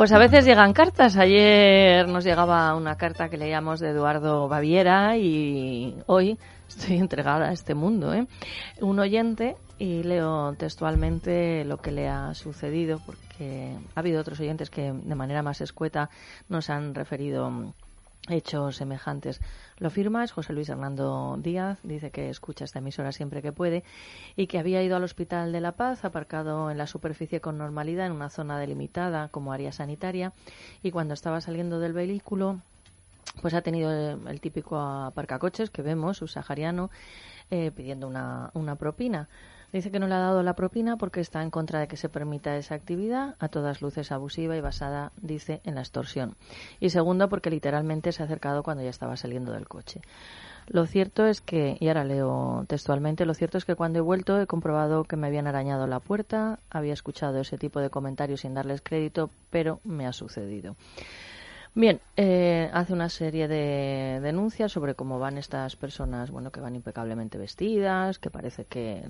Pues a veces llegan cartas. Ayer nos llegaba una carta que leíamos de Eduardo Baviera y hoy estoy entregada a este mundo. ¿eh? Un oyente y leo textualmente lo que le ha sucedido porque ha habido otros oyentes que de manera más escueta nos han referido mm, hechos semejantes. Lo firma José Luis Hernando Díaz, dice que escucha esta emisora siempre que puede y que había ido al Hospital de la Paz, aparcado en la superficie con normalidad en una zona delimitada como área sanitaria y cuando estaba saliendo del vehículo pues ha tenido el, el típico aparcacoches que vemos, subsahariano, eh, pidiendo una, una propina. Dice que no le ha dado la propina porque está en contra de que se permita esa actividad, a todas luces abusiva y basada, dice, en la extorsión. Y segundo, porque literalmente se ha acercado cuando ya estaba saliendo del coche. Lo cierto es que, y ahora leo textualmente, lo cierto es que cuando he vuelto he comprobado que me habían arañado la puerta, había escuchado ese tipo de comentarios sin darles crédito, pero me ha sucedido. Bien, eh, hace una serie de denuncias sobre cómo van estas personas, bueno, que van impecablemente vestidas, que parece que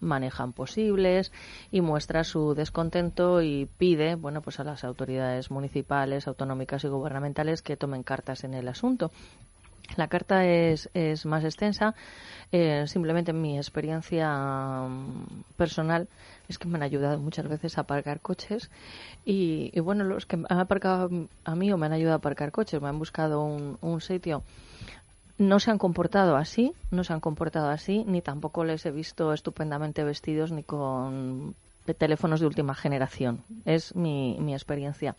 manejan posibles y muestra su descontento y pide, bueno, pues a las autoridades municipales, autonómicas y gubernamentales que tomen cartas en el asunto. La carta es, es más extensa. Eh, simplemente mi experiencia mm, personal es que me han ayudado muchas veces a aparcar coches y, y, bueno, los que han aparcado a mí o me han ayudado a aparcar coches, me han buscado un, un sitio no se han comportado así, no se han comportado así, ni tampoco les he visto estupendamente vestidos ni con teléfonos de última generación. Es mi, mi experiencia.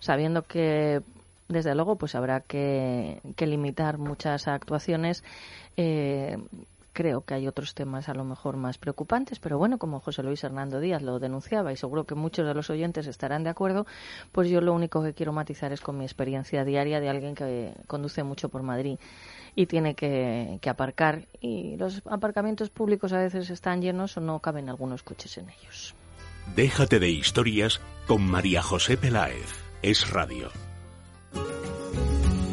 Sabiendo que desde luego pues habrá que, limitar muchas actuaciones eh, creo que hay otros temas a lo mejor más preocupantes, pero bueno, como José Luis Hernando Díaz lo denunciaba y seguro que muchos de los oyentes estarán de acuerdo, pues yo lo único que quiero matizar es con mi experiencia diaria de alguien que conduce mucho por Madrid y tiene que, que aparcar y los aparcamientos públicos a veces están llenos o no caben algunos coches en ellos. Déjate de historias con María José Peláez. Es Radio.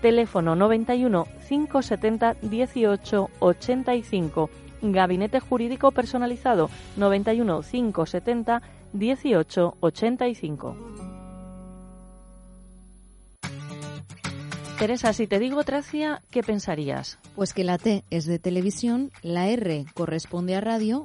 Teléfono 91 570 18 85. Gabinete Jurídico Personalizado 91 570 18 85. Teresa, si te digo Tracia, ¿qué pensarías? Pues que la T es de televisión, la R corresponde a radio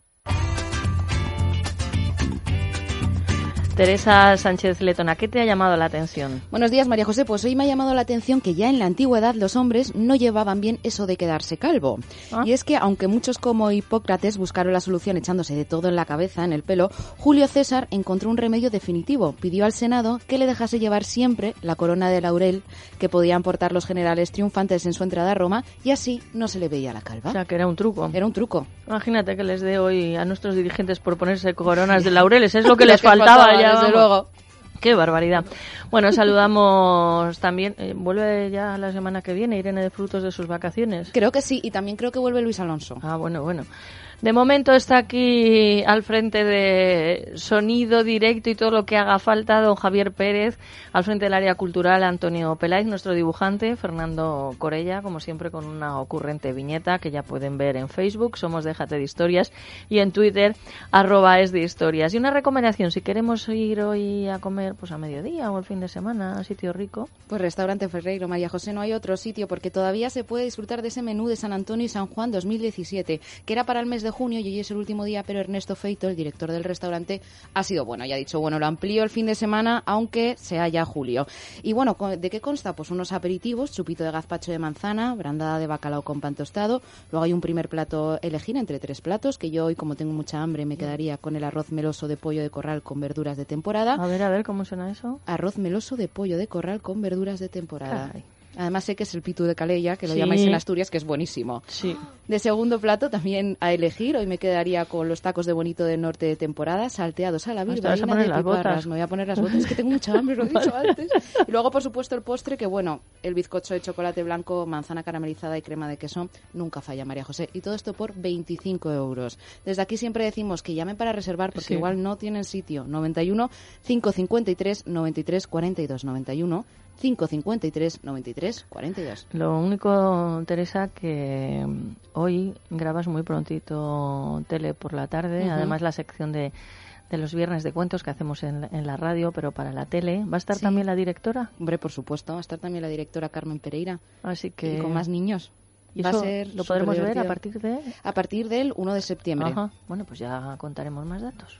Teresa Sánchez Letona, ¿qué te ha llamado la atención? Buenos días, María José. Pues hoy me ha llamado la atención que ya en la antigüedad los hombres no llevaban bien eso de quedarse calvo. Ah. Y es que, aunque muchos como Hipócrates buscaron la solución echándose de todo en la cabeza, en el pelo, Julio César encontró un remedio definitivo. Pidió al Senado que le dejase llevar siempre la corona de laurel que podían portar los generales triunfantes en su entrada a Roma y así no se le veía la calva. O sea, que era un truco. Era un truco. Imagínate que les dé hoy a nuestros dirigentes por ponerse coronas de laureles. Es lo que les faltaba, ya. Desde vamos. luego. Qué barbaridad. Bueno, saludamos también. eh, vuelve ya la semana que viene Irene de Frutos de sus vacaciones. Creo que sí, y también creo que vuelve Luis Alonso. Ah, bueno, bueno. De momento está aquí al frente de sonido directo y todo lo que haga falta don Javier Pérez, al frente del área cultural Antonio Peláez, nuestro dibujante, Fernando Corella, como siempre con una ocurrente viñeta que ya pueden ver en Facebook, somos Déjate de Historias, y en Twitter, arroba es de historias. Y una recomendación, si queremos ir hoy a comer pues a mediodía o el fin de semana a sitio rico. Pues restaurante Ferreiro, María José, no hay otro sitio porque todavía se puede disfrutar de ese menú de San Antonio y San Juan 2017, que era para el mes de junio y hoy es el último día, pero Ernesto Feito, el director del restaurante, ha sido bueno y ha dicho, bueno, lo amplío el fin de semana, aunque sea ya julio. Y bueno, ¿de qué consta? Pues unos aperitivos, chupito de gazpacho de manzana, brandada de bacalao con pan tostado, luego hay un primer plato elegir entre tres platos, que yo hoy, como tengo mucha hambre, me quedaría con el arroz meloso de pollo de corral con verduras de temporada. A ver, a ver, ¿cómo suena eso? Arroz meloso de pollo de corral con verduras de temporada. Además sé que es el pitu de Calella, que lo llamáis en Asturias, que es buenísimo. Sí. De segundo plato también a elegir, hoy me quedaría con los tacos de bonito de norte de temporada, salteados a la de las botas. Me voy a poner las botas, que tengo mucha hambre, lo he dicho antes. Y luego, por supuesto, el postre, que bueno, el bizcocho de chocolate blanco, manzana caramelizada y crema de queso, nunca falla, María José. Y todo esto por 25 euros. Desde aquí siempre decimos que llamen para reservar, porque igual no tienen sitio. 91 553 93 42 91 553 93 42. Lo único, Teresa, que hoy grabas muy prontito tele por la tarde, además la sección de, de los viernes de cuentos que hacemos en, en, la radio, pero para la tele. ¿Va a estar también la directora? Hombre, por supuesto, va a estar también la directora Carmen Pereira. Así que... Y con más niños. ¿Y va a ser lo podremos ver a partir de...? A partir del 1 de septiembre. Ajá. Bueno, pues ya contaremos más datos.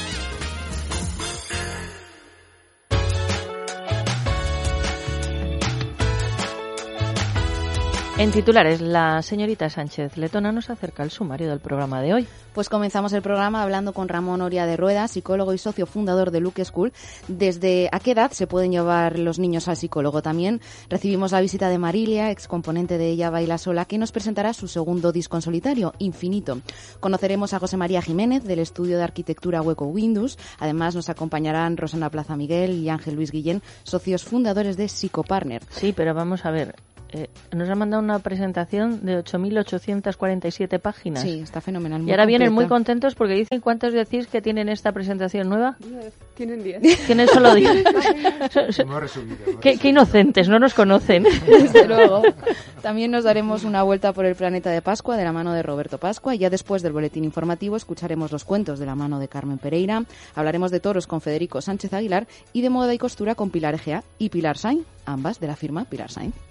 En titulares, la señorita Sánchez Letona nos acerca al sumario del programa de hoy. Pues comenzamos el programa hablando con Ramón Oria de Rueda, psicólogo y socio fundador de Luke School. ¿Desde a qué edad se pueden llevar los niños al psicólogo? También recibimos la visita de Marilia, ex componente de Ella Baila Sola, que nos presentará su segundo disco en solitario, Infinito. Conoceremos a José María Jiménez del estudio de arquitectura Hueco Windows. Además nos acompañarán Rosana Plaza Miguel y Ángel Luis Guillén, socios fundadores de Psicopartner. Sí, pero vamos a ver, eh, nos ha mandado una presentación de 8.847 páginas. Sí, está fenomenal. y ahora vienen muy contentos porque dicen cuántos decís que tienen esta presentación nueva. Diez. Tienen 10. Tienen solo 10. qué, qué inocentes, no nos conocen. Desde luego. También nos daremos una vuelta por el planeta de Pascua de la mano de Roberto Pascua y ya después del boletín informativo escucharemos los cuentos de la mano de Carmen Pereira, hablaremos de toros con Federico Sánchez Aguilar y de moda y costura con Pilar Egea y Pilar Sainz, ambas de la firma Pilar Sainz.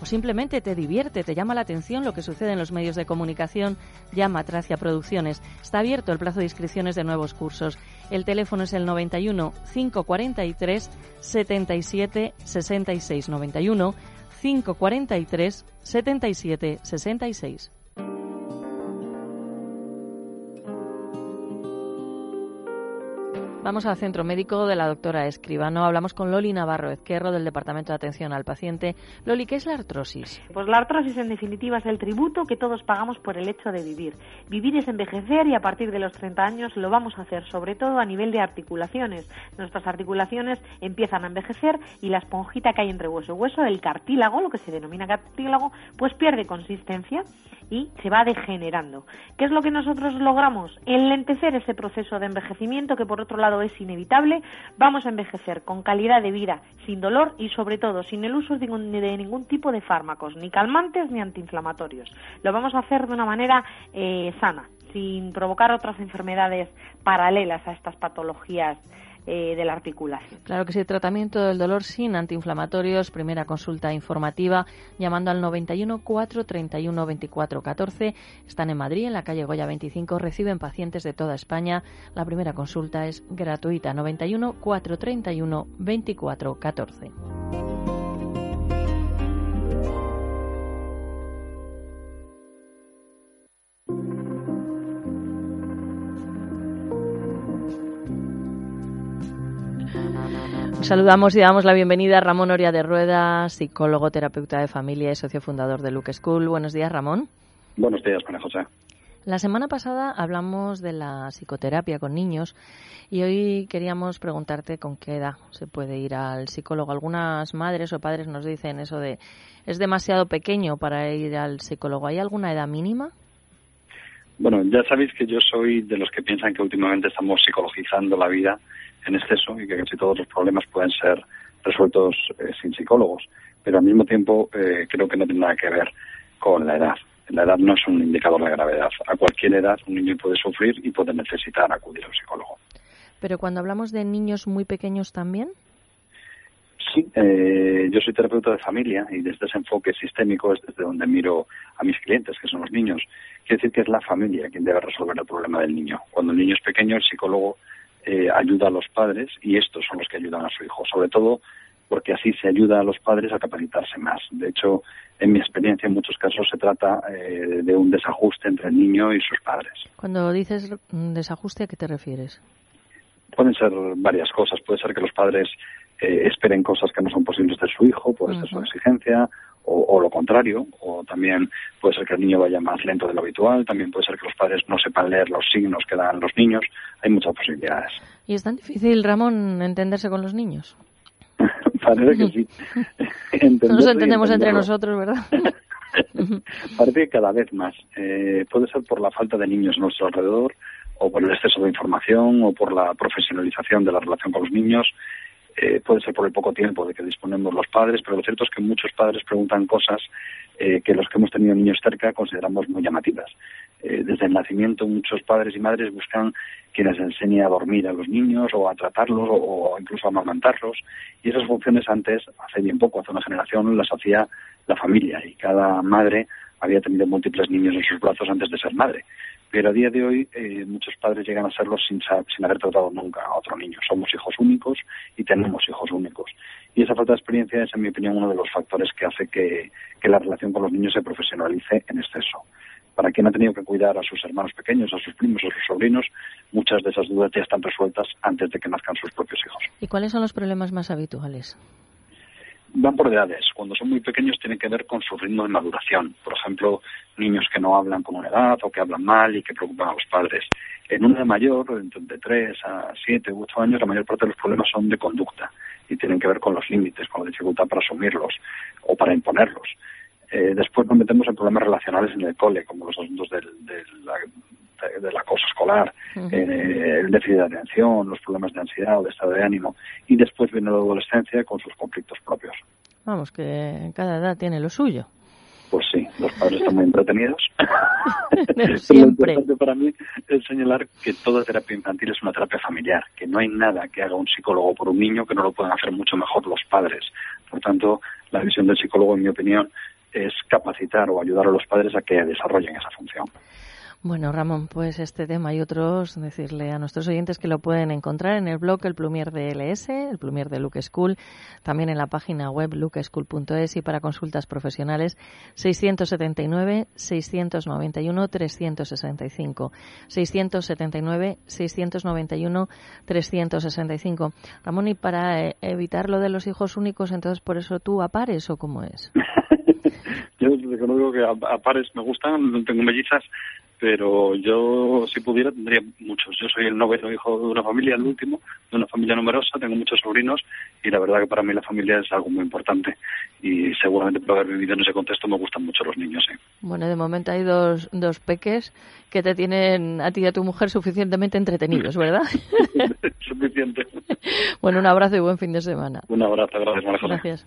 o simplemente te divierte, te llama la atención lo que sucede en los medios de comunicación, llama Tracia Producciones. Está abierto el plazo de inscripciones de nuevos cursos. El teléfono es el 91 543 77 66 91 543 77 66. Vamos al centro médico de la doctora Escribano. Hablamos con Loli Navarro Ezquerro del Departamento de Atención al Paciente. Loli, ¿qué es la artrosis? Pues la artrosis en definitiva es el tributo que todos pagamos por el hecho de vivir. Vivir es envejecer y a partir de los 30 años lo vamos a hacer sobre todo a nivel de articulaciones. Nuestras articulaciones empiezan a envejecer y la esponjita que hay entre hueso y hueso, el cartílago, lo que se denomina cartílago, pues pierde consistencia y se va degenerando. ¿Qué es lo que nosotros logramos? Enlentecer ese proceso de envejecimiento que por otro lado es inevitable, vamos a envejecer con calidad de vida, sin dolor y sobre todo sin el uso de ningún, tipo de fármacos, ni calmantes ni antiinflamatorios. Lo vamos a hacer de una manera eh, sana, sin provocar otras enfermedades paralelas a estas patologías eh, de. Claro que sí, tratamiento del dolor sin antiinflamatorios, primera consulta informativa llamando al 91 431 24 14. Están en Madrid, en la calle Goya 25, reciben pacientes de toda España. La primera consulta es gratuita, 91 431 24 14. Saludamos y damos la bienvenida a Ramón Oria de Rueda, psicólogo, terapeuta de familia y socio fundador de Luke School. Buenos días, Ramón. Buenos días, María José. La semana pasada hablamos de la psicoterapia con niños y hoy queríamos preguntarte con qué edad se puede ir al psicólogo. Algunas madres o padres nos dicen eso de es demasiado pequeño para ir al psicólogo. ¿Hay alguna edad mínima? Bueno, ya sabéis que yo soy de los que piensan que últimamente estamos psicologizando la vida en exceso y que casi todos los problemas pueden ser resueltos eh, sin psicólogos. Pero al mismo tiempo eh, creo que no tiene nada que ver con la edad. La edad no es un indicador de gravedad. A cualquier edad un niño puede sufrir y puede necesitar acudir a un psicólogo. Pero cuando hablamos de niños muy pequeños también. Sí, eh, yo soy terapeuta de familia y desde ese enfoque sistémico es desde donde miro a mis clientes, que son los niños. Quiere decir que es la familia quien debe resolver el problema del niño. Cuando el niño es pequeño, el psicólogo eh, ayuda a los padres y estos son los que ayudan a su hijo, sobre todo porque así se ayuda a los padres a capacitarse más. De hecho, en mi experiencia, en muchos casos se trata eh, de un desajuste entre el niño y sus padres. Cuando dices desajuste, ¿a qué te refieres? Pueden ser varias cosas. Puede ser que los padres eh, esperen cosas que no son posibles de su hijo por exceso de exigencia, o, lo contrario, o también puede ser que el niño vaya más lento de lo habitual, también puede ser que los padres no sepan leer los signos que dan los niños, hay muchas posibilidades. ¿Y es tan difícil, Ramón, entenderse con los niños? Parece que sí. Nos entendemos entre nosotros, ¿verdad? Parece que cada vez más. Eh, puede ser por la falta de niños a nuestro alrededor, o por el exceso de información, o por la profesionalización de la relación con los niños. Eh, puede ser por el poco tiempo de que disponemos los padres, pero lo cierto es que muchos padres preguntan cosas eh, que los que hemos tenido niños cerca consideramos muy llamativas. Eh, desde el nacimiento muchos padres y madres buscan quien les enseñe a dormir a los niños o a tratarlos o, incluso a amamantarlos y esas funciones antes, hace bien poco, hace una generación, las hacía la familia y cada madre había tenido múltiples niños en sus brazos antes de ser madre pero a día de hoy eh, muchos padres llegan a serlos sin, sin haber tratado nunca a otro niño. Somos hijos únicos y tenemos hijos únicos. Y esa falta de experiencia es, en mi opinión, uno de los factores que hace que, que la relación con los niños se profesionalice en exceso. Para quien ha tenido que cuidar a sus hermanos pequeños, a sus primos, a sus sobrinos, muchas de esas dudas ya están resueltas antes de que nazcan sus propios hijos. ¿Y cuáles son los problemas más habituales? Van por edades. Cuando son muy pequeños tienen que ver con su ritmo de maduración. Por ejemplo, niños que no hablan con una edad o que hablan mal y que preocupan a los padres. En una mayor, de 3 a 7 u 8 años, la mayor parte de los problemas son de conducta y tienen que ver con los límites, con la dificultad para asumirlos o para imponerlos. Eh, después nos metemos en problemas relacionales en el cole, como los asuntos del, del acoso escolar, eh, el déficit de atención, los problemas de ansiedad o de estado de ánimo. Y después viene la adolescencia con sus conflictos propios. Vamos, que cada edad tiene lo suyo. Pues sí, los padres están muy entretenidos. Siempre. lo importante para mí es señalar que toda terapia infantil es una terapia familiar, que no hay nada que haga un psicólogo por un niño que no lo puedan hacer mucho mejor los padres. Por tanto, la visión del psicólogo, en mi opinión, es capacitar o ayudar a los padres a que desarrollen esa función. Bueno, Ramón, pues este tema y otros, decirle a nuestros oyentes que lo pueden encontrar en el blog El Plumier de LS, el Plumier de Luke School, también en la página web lukeschool.es y para consultas profesionales 679 691 365 679 691 365. Ramón, y para eh, evitar lo de los hijos únicos, entonces por eso tú apares o cómo es? Yo reconozco que a, pares me gustan, no tengo mellizas, pero yo si pudiera tendría muchos. Yo soy el noveno hijo de una familia, el último, de una familia numerosa, tengo muchos sobrinos y la verdad que para mí la familia es algo muy importante y seguramente por haber vivido en ese contexto me gustan mucho los niños. ¿sí? Bueno, de momento hay dos, dos peques que te tienen a ti y a tu mujer suficientemente entretenidos, ¿verdad? Suficiente. bueno, un abrazo y buen fin de semana. Un abrazo, gracias, María Gracias.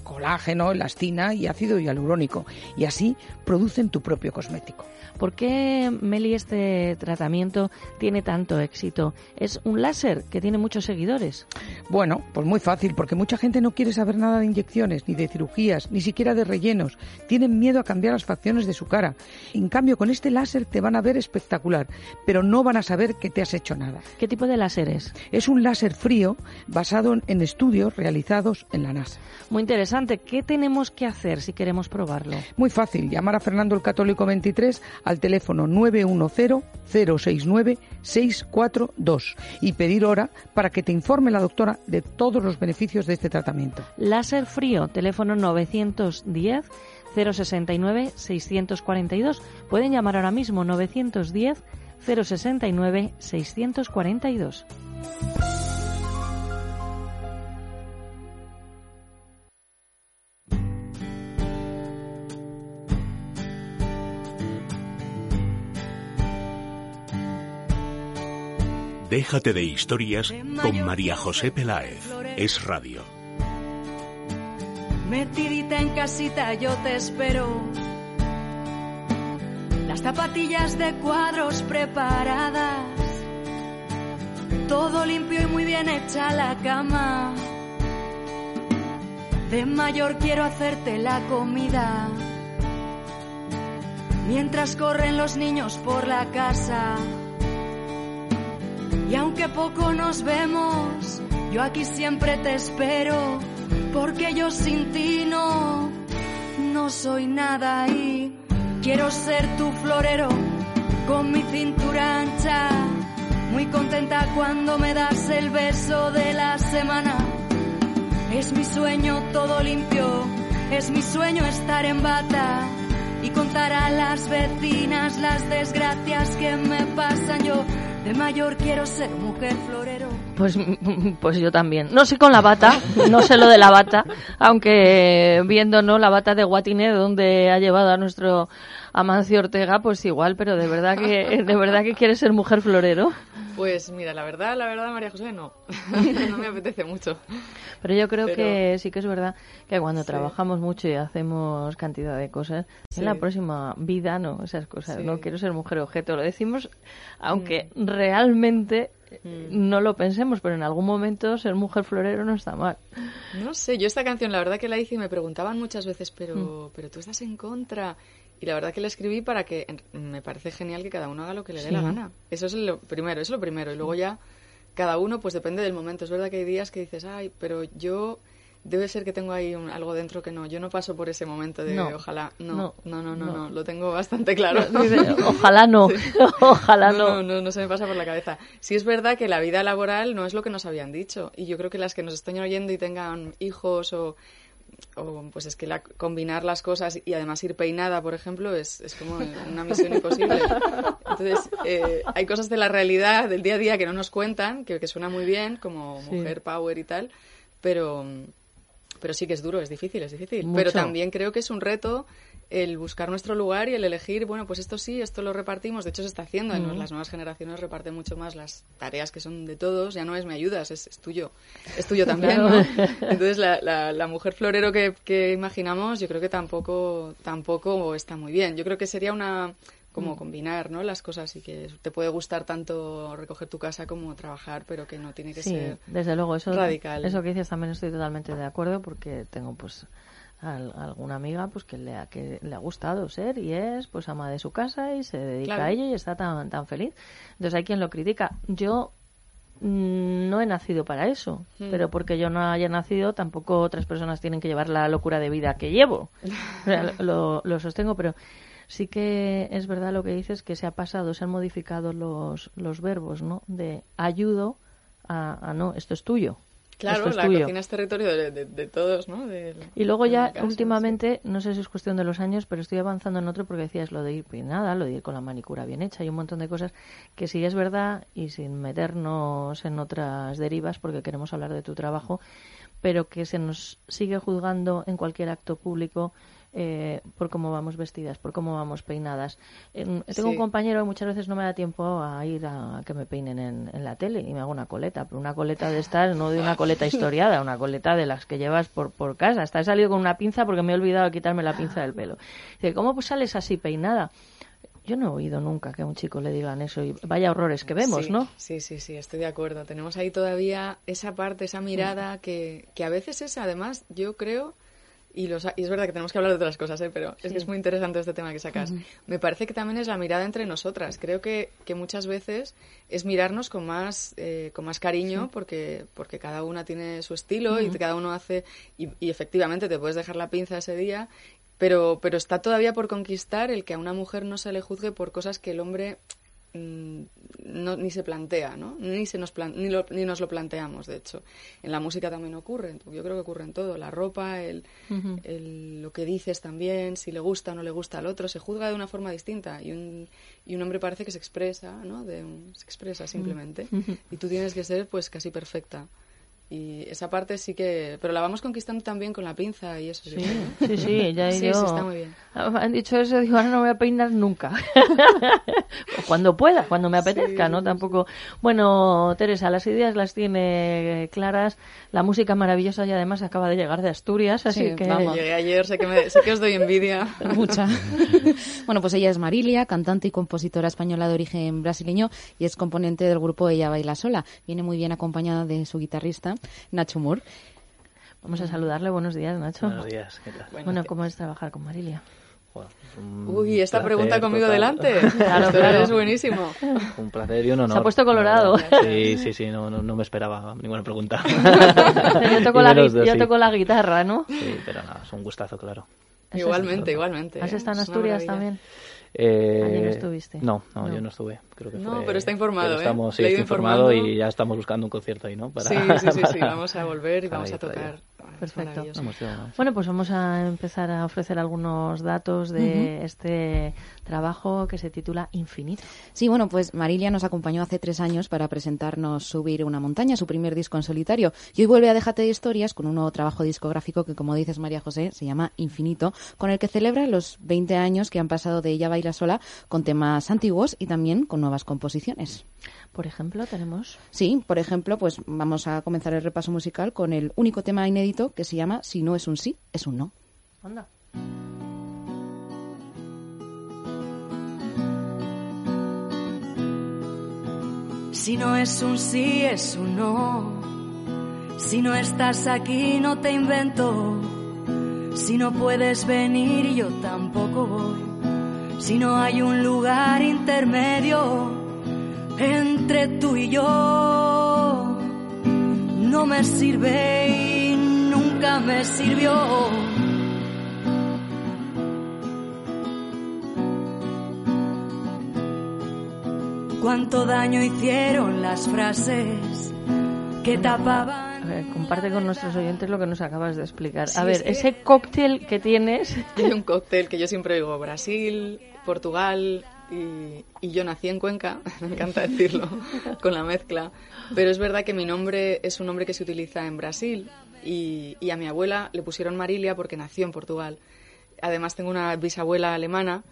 colágeno, elastina y ácido hialurónico, y así producen tu propio cosmético. ¿Por qué, Meli, este tratamiento tiene tanto éxito? ¿Es un láser que tiene muchos seguidores? Bueno, pues muy fácil, porque mucha gente no quiere saber nada de inyecciones, ni de cirugías, ni siquiera de rellenos. Tienen miedo a cambiar las facciones de su cara. En cambio, con este láser te van a ver espectacular, pero no van a saber que te has hecho nada. ¿Qué tipo de láser es? Es un láser frío basado en estudios realizados en la NASA. Muy interesante. ¿Qué tenemos que hacer si queremos probarlo? Muy fácil. Llamar a Fernando el Católico 23 al teléfono 910-069-642 y pedir hora para que te informe la doctora de todos los beneficios de este tratamiento. Láser frío, teléfono 910 069 642. Pueden llamar ahora mismo 910 069 642. Déjate de historias con María José Peláez. Es radio. Metidita en casita yo te espero. Las zapatillas de cuadros preparadas. Todo limpio y muy bien hecha la cama. De mayor quiero hacerte la comida. Mientras corren los niños por la casa. Y aunque poco nos vemos, yo aquí siempre te espero, porque yo sin ti no, no soy nada y quiero ser tu florero con mi cintura ancha, muy contenta cuando me das el beso de la semana. Es mi sueño todo limpio, es mi sueño estar en bata y contar a las vecinas las desgracias que me pasan yo de mayor quiero ser mujer florero. Pues, pues yo también. No sé con la bata, no sé lo de la bata, aunque viendo no la bata de Guatiné donde ha llevado a nuestro Amancio Ortega, pues igual, pero de verdad que de verdad que quiere ser mujer florero. Pues mira, la verdad, la verdad, María José, no. no me apetece mucho. Pero yo creo que sí que es verdad que cuando trabajamos mucho y hacemos cantidad de cosas, en la próxima vida no, esas cosas. No quiero ser mujer objeto, lo decimos, aunque mm. realmente. No lo pensemos, pero en algún momento ser mujer florero no está mal. No sé, yo esta canción la verdad que la hice y me preguntaban muchas veces, pero, mm. pero tú estás en contra. Y la verdad que la escribí para que me parece genial que cada uno haga lo que le dé la gana. Eso es lo primero, eso es lo primero. Y luego ya cada uno pues depende del momento. Es verdad que hay días que dices, ay, pero yo debe ser que tengo ahí algo dentro que no. Yo no paso por ese momento de ojalá. No no no, no no, lo tengo bastante claro. ojalá no, ojalá no. no. No, se me pasa por la cabeza. Sí es verdad que la vida laboral no es lo que nos habían dicho. Y yo creo que las que nos estén oyendo y tengan hijos o o pues es que la, combinar las cosas y además ir peinada, por ejemplo, es, es como una misión imposible. Entonces, eh, hay cosas de la realidad, del día a día que no nos cuentan, que, que suena muy bien, como mujer power y tal, pero, pero sí que es duro, es difícil, es difícil. Mucho. Pero también creo que es un reto el buscar nuestro lugar y el elegir, bueno, pues esto sí, esto lo repartimos. De hecho, se está haciendo. En Ujú. las nuevas generaciones reparten mucho más las tareas que son de todos. Ya no es me ayudas, es, es tuyo. Es tuyo también, Claro. ¿no? Entonces, la, la- la mujer florero que, que imaginamos, yo creo que tampoco, tampoco está muy bien. Yo creo que sería una como Mm. combinar ¿no? las cosas y que te puede gustar tanto recoger tu casa como trabajar, pero que no tiene que Sí, ser desde luego, eso, radical. eso que dices también estoy totalmente de acuerdo porque tengo pues al- alguna amiga pues que le ha, que le ha gustado ser y es pues ama de su casa y se dedica Claro. a ello y está tan, tan feliz. Entonces hay quien lo critica. Yo mm, no he nacido para eso, Mm. pero porque yo no haya nacido tampoco otras personas tienen que llevar la locura de vida que llevo. O sea, lo, lo sostengo, pero sí que es verdad lo que dices que se ha pasado, se han modificado los, los verbos, ¿no? De ayudo a, a no, esto es tuyo. Claro, es la tuyo. cocina es territorio de, de- de todos, ¿no? De- Y luego ya últimamente, no sé si es cuestión de los años, pero estoy avanzando en otro porque decías lo de ir peinada, lo de ir con la manicura bien hecha y un montón de cosas que sí es verdad y sin meternos en otras derivas porque queremos hablar de tu trabajo, pero que se nos sigue juzgando en cualquier acto público eh, por cómo vamos vestidas, por cómo vamos peinadas. En- tengo un compañero que muchas veces no me da tiempo a ir a que me peinen en, en la tele y me hago una coleta, pero una coleta de estas, no de una coleta historiada, una coleta de las que llevas por, por casa. Hasta he salido con una pinza porque me he olvidado de quitarme la pinza del pelo. Dice, ¿cómo pues sales así peinada? Yo no he oído nunca que a un chico le digan eso y vaya horrores que vemos, sí, ¿no? Sí, sí, sí, estoy de acuerdo. Tenemos ahí todavía esa parte, esa mirada que, que a veces es, además, yo creo, y, los, y es verdad que tenemos que hablar de otras cosas, ¿eh? pero es que es muy interesante este tema que sacas. Me parece que también es la mirada entre nosotras. Creo que, que muchas veces es mirarnos con más, eh, con más cariño Sí. porque, porque cada una tiene su estilo y cada uno hace, y, y efectivamente te puedes dejar la pinza ese día, pero, pero está todavía por conquistar el que a una mujer no se le juzgue por cosas que el hombre no, ni se plantea, ¿no? Ni, se nos plan- ni, lo- ni nos lo planteamos, de hecho. En la música también ocurre, yo creo que ocurre en todo. La ropa, el, el- lo que dices también, si le gusta o no le gusta al otro, se juzga de una forma distinta y un, y un hombre parece que se expresa, ¿no? De un- se expresa simplemente. Y tú tienes que ser pues casi perfecta. Y esa parte sí que... Pero la vamos conquistando también con la pinza y eso. Sí, ¿eh? sí, sí, ya he sí, sí, está muy bien. Han dicho eso, digo, ahora no me voy a peinar nunca. Cuando pueda, cuando me apetezca, ¿no? Tampoco. Bueno, Teresa, las ideas las tiene claras, la música maravillosa y además acaba de llegar de Asturias, así Sí, que. vamos. Llegué ayer, sé que, me- sé que os doy envidia. Mucha. bueno, pues ella es Marilia, cantante y compositora española de origen brasileño y es componente del grupo Ella Baila Sola. Viene muy bien acompañada de su guitarrista, Nacho Moore. Vamos a saludarle. Buenos días, Nacho. Buenos días, ¿qué tal? Bueno, ¿cómo es trabajar con Marilia? Bueno, Uy, esta pregunta conmigo total. delante. Claro, claro. es buenísimo. Un placer y un honor. Se ha puesto colorado. Sí, sí, sí, no, no, no me esperaba ninguna pregunta. yo toco, la, de yo toco la guitarra, ¿no? Sí, pero nada, es un gustazo, claro. Igualmente, igualmente. ¿Has estado en Asturias también? Eh, Allí no estuviste. No, no, No. yo no estuve. Creo que No, fue- pero está informado, pero ¿eh? Estamos, sí, he estoy ido informado y ya estamos buscando un concierto ahí, ¿no? Para- Sí, sí, sí, sí, vamos a volver y para vamos a ir tocar. Es Perfecto. Bueno, pues vamos a empezar a ofrecer algunos datos de este trabajo que se titula Infinito. Sí, bueno, pues Marilia nos acompañó hace tres años para presentarnos Subir una montaña, su primer disco en solitario. Y hoy vuelve a Déjate de historias con un nuevo trabajo discográfico que, como dices María José, se llama Infinito, con el que celebra los 20 años que han pasado de Ella Baila Sola con temas antiguos y también con nuevas composiciones. Por ejemplo, tenemos Sí, por ejemplo, pues vamos a comenzar el repaso musical con el único tema inédito que se llama Si no es un sí, es un no. Anda. Si no es un sí, es un no. Si no estás aquí, no te invento. Si no puedes venir, yo tampoco voy. Si no hay un lugar intermedio entre tú y yo, no me sirve y nunca me sirvió. Cuánto daño hicieron las frases que tapaban. A ver, comparte con nuestros oyentes lo que nos acabas de explicar. Sí, a ver, es que- ese cóctel que tienes. Hay un cóctel que yo siempre digo, Brasil, Portugal, y, y yo nací en Cuenca, me encanta decirlo, con la mezcla, pero es verdad que mi nombre es un nombre que se utiliza en Brasil y, y a mi abuela le pusieron Marilia porque nació en Portugal. Además tengo una bisabuela alemana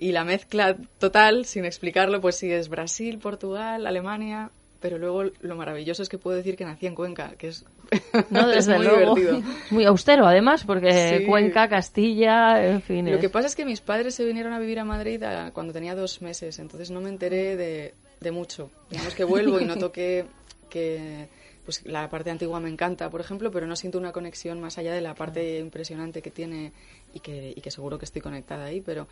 y la mezcla total, sin explicarlo, pues sí es Brasil, Portugal, Alemania, pero luego lo maravilloso es que puedo decir que nací en Cuenca, que es, No, es desde muy luego. divertido. Muy austero, además, porque Sí. Cuenca, Castilla, en fin. Lo es- que pasa es que mis padres se vinieron a vivir a Madrid a- cuando tenía dos meses, entonces no me enteré de, de mucho. Digamos que vuelvo y noto que, que pues, la parte antigua me encanta, por ejemplo, pero no siento una conexión más allá de la parte impresionante que tiene y que, y que seguro que estoy conectada ahí. Pero,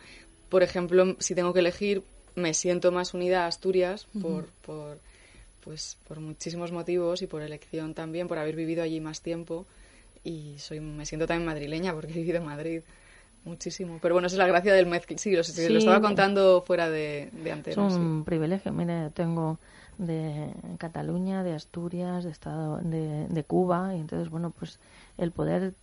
por ejemplo, si tengo que elegir, me siento más unida a Asturias por, por, pues, por muchísimos motivos y por elección también, por haber vivido allí más tiempo. Y soy, me siento también madrileña porque he vivido en Madrid muchísimo. Pero bueno, esa es la gracia del mezcl. Sí, lo, Sí. lo estaba contando fuera de, de Es sí. un privilegio. Mire, tengo de Cataluña, de Asturias, de Estado, de, de Cuba, y entonces, bueno, pues el poder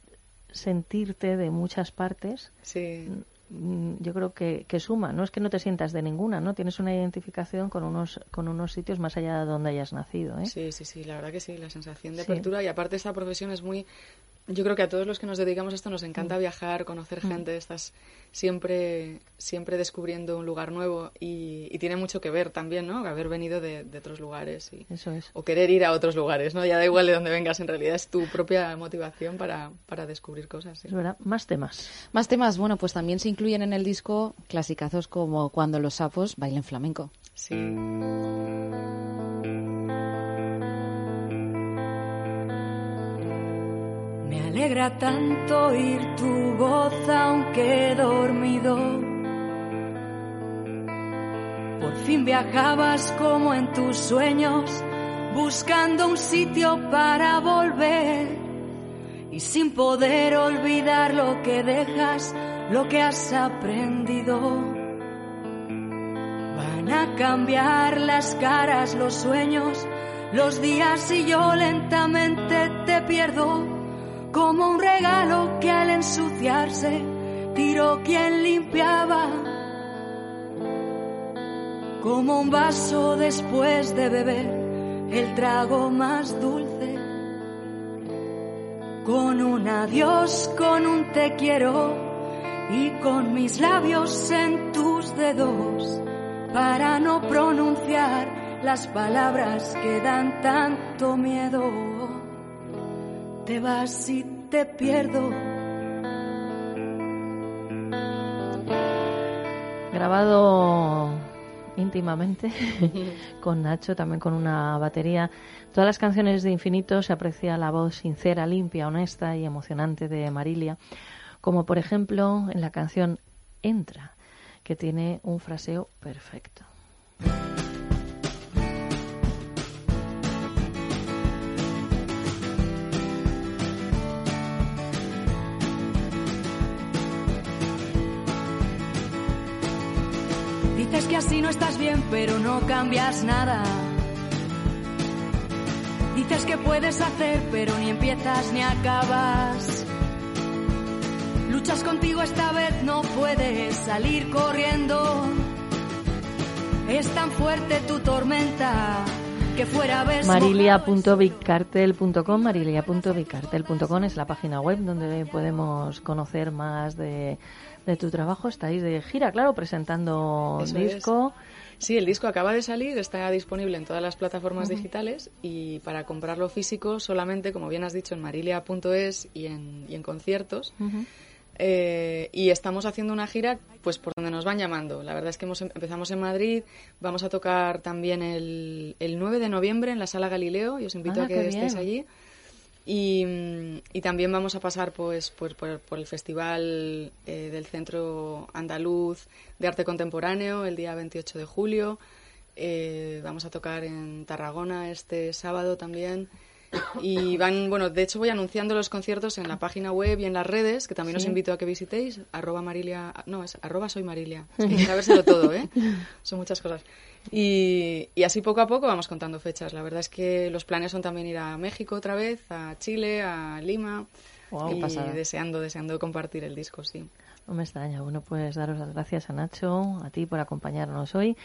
sentirte de muchas partes, Sí. mm, yo creo que, que suma. No es que no te sientas de ninguna, ¿no? Tienes una identificación con unos, con unos sitios más allá de donde hayas nacido, ¿eh? Sí, sí, sí, la verdad que sí, la sensación de Sí. apertura y aparte esta profesión es muy... Yo creo que a todos los que nos dedicamos a esto nos encanta Mm. viajar, conocer Mm. gente, estás siempre, siempre descubriendo un lugar nuevo y, y tiene mucho que ver también, ¿no? Haber venido de, de otros lugares y, Eso es. o querer ir a otros lugares, ¿no? Ya da igual de dónde vengas, en realidad es tu propia motivación para, para descubrir cosas. sí. Es verdad. Más temas. Más temas, bueno, pues también se incluyen en el disco clasicazos como Cuando los sapos bailen flamenco. Sí. Me alegra tanto oír tu voz aunque dormido. Por fin viajabas como en tus sueños, buscando un sitio para volver. Y sin poder olvidar lo que dejas, lo que has aprendido. Van a cambiar las caras, los sueños, los días y yo lentamente te pierdo como un regalo que al ensuciarse tiró quien limpiaba, como un vaso después de beber el trago más dulce, con un adiós, con un te quiero y con mis labios en tus dedos para no pronunciar las palabras que dan tanto miedo te vas y te pierdo. Grabado íntimamente con Nacho, también con una batería. Todas las canciones de Infinito se aprecia la voz sincera, limpia, honesta y emocionante de Marilia, como por ejemplo en la canción Entra, que tiene un fraseo perfecto. Dices que así no estás bien, pero no cambias nada. Dices que puedes hacer, pero ni empiezas ni acabas. Luchas contigo esta vez, no puedes salir corriendo. Es tan fuerte tu tormenta que fuera Marilia.bigcartel.com Marilia.bigcartel.com es la página web donde podemos conocer más de, de tu trabajo. Estáis de gira, claro, presentando Eso disco. Sí, el disco acaba de salir, está disponible en todas las plataformas digitales y para comprarlo físico solamente, como bien has dicho, en marilia.es y en, y en conciertos. Eh, y estamos haciendo una gira pues por donde nos van llamando. La verdad es que hemos, em- empezamos en Madrid, vamos a tocar también el, el 9 de noviembre en la Sala Galileo y os invito Ah, a que estéis allí. Y, también vamos a pasar pues por, por- por el Festival eh, del Centro Andaluz de Arte Contemporáneo el día 28 de julio. Eh, vamos a tocar en Tarragona este sábado también. Y van, bueno, de hecho voy anunciando los conciertos en la página web y en las redes, que también os invito a que visitéis, arroba marilia, no, es arroba soy marilia. Es que hay que sabérselo todo, ¿eh? Son muchas cosas. Y, y así poco a poco vamos contando fechas. La verdad es que los planes son también ir a México otra vez, a Chile, a Lima. Guau. y deseando, deseando compartir el disco, sí. No me extraña. Bueno, pues daros las gracias a Nacho, a ti por acompañarnos hoy.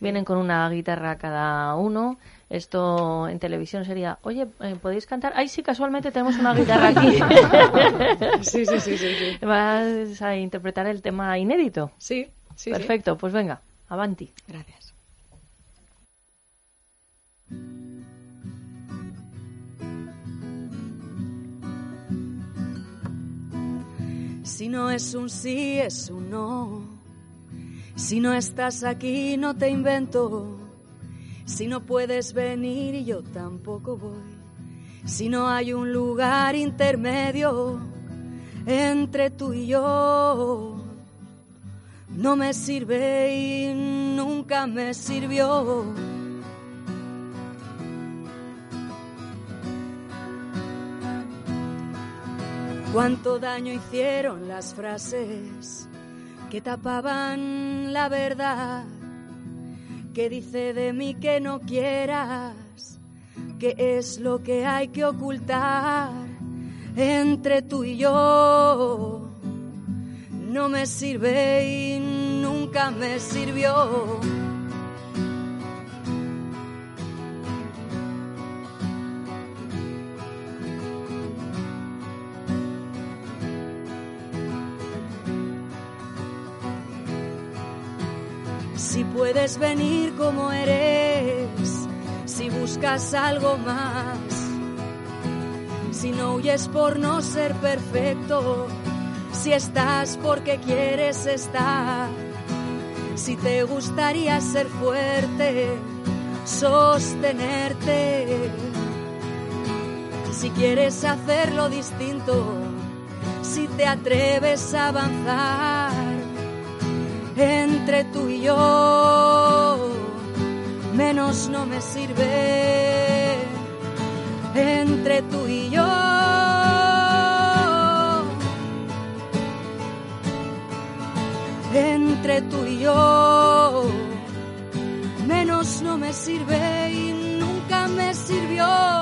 Vienen con una guitarra cada uno. Esto en televisión sería, oye, eh, ¿podéis cantar? Ay, sí, casualmente tenemos una guitarra aquí. Sí, sí, sí, sí, sí. Vas a interpretar el tema inédito. Sí, sí. Perfecto, pues venga, avanti. Gracias. Si no es un sí, es un no. Si no estás aquí, no te invento. Si no puedes venir yo tampoco voy. Si no hay un lugar intermedio entre tú y yo, no me sirve y nunca me sirvió. Cuánto daño hicieron las frases que tapaban la verdad, que dice de mí que no quieras, que es lo que hay que ocultar entre tú y yo. No me sirve y nunca me sirvió. Puedes venir como eres, si buscas algo más, si no huyes por no ser perfecto, si estás porque quieres estar, si te gustaría ser fuerte, sostenerte, si quieres hacerlo distinto, si te atreves a avanzar entre tú y yo, menos no me sirve entre tú y yo. Entre tú y yo, menos no me sirve y nunca me sirvió.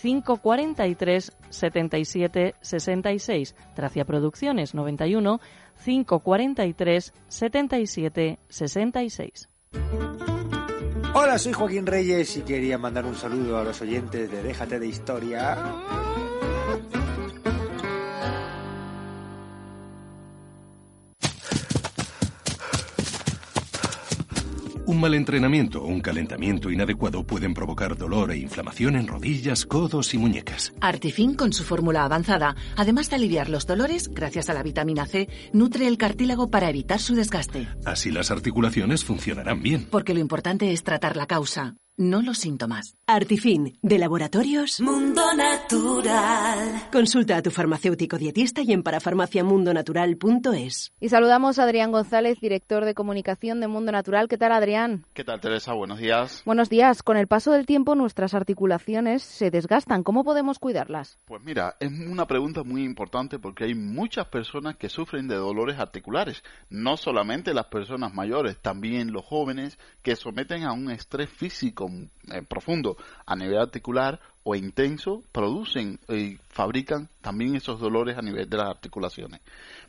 543 77 66. Tracia Producciones 91 543 77 66. Hola, soy Joaquín Reyes y quería mandar un saludo a los oyentes de Déjate de Historia. Un mal entrenamiento o un calentamiento inadecuado pueden provocar dolor e inflamación en rodillas, codos y muñecas. Artifin, con su fórmula avanzada, además de aliviar los dolores, gracias a la vitamina C, nutre el cartílago para evitar su desgaste. Así las articulaciones funcionarán bien. Porque lo importante es tratar la causa, no los síntomas. Artifin, de Laboratorios Mundo Natural. Consulta a tu farmacéutico dietista y en parafarmaciamundonatural.es. Y saludamos a Adrián González, director de comunicación de Mundo Natural. ¿Qué tal, Adrián? ¿Qué tal, Teresa? Buenos días. Buenos días. Con el paso del tiempo nuestras articulaciones se desgastan. ¿Cómo podemos cuidarlas? Pues mira, es una pregunta muy importante porque hay muchas personas que sufren de dolores articulares. No solamente las personas mayores, también los jóvenes que someten a un estrés físico eh, profundo a nivel articular o intenso producen y fabrican también esos dolores a nivel de las articulaciones.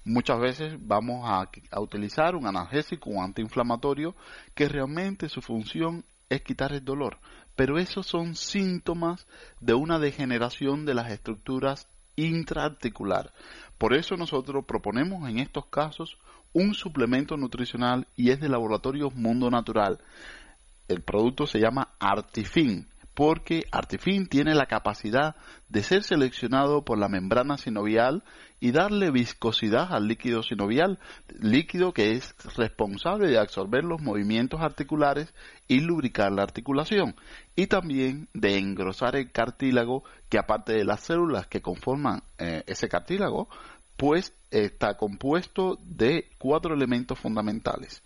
Muchas veces vamos a, utilizar un analgésico, un antiinflamatorio, que realmente su función es quitar el dolor, pero esos son síntomas de una degeneración de las estructuras intraarticular. Por eso nosotros proponemos en estos casos un suplemento nutricional y es de laboratorio Mundo Natural. El producto se llama Artifin porque Artifin tiene la capacidad de ser seleccionado por la membrana sinovial y darle viscosidad al líquido sinovial, líquido que es responsable de absorber los movimientos articulares y lubricar la articulación, y también de engrosar el cartílago que aparte de las células que conforman eh, ese cartílago, pues está compuesto de cuatro elementos fundamentales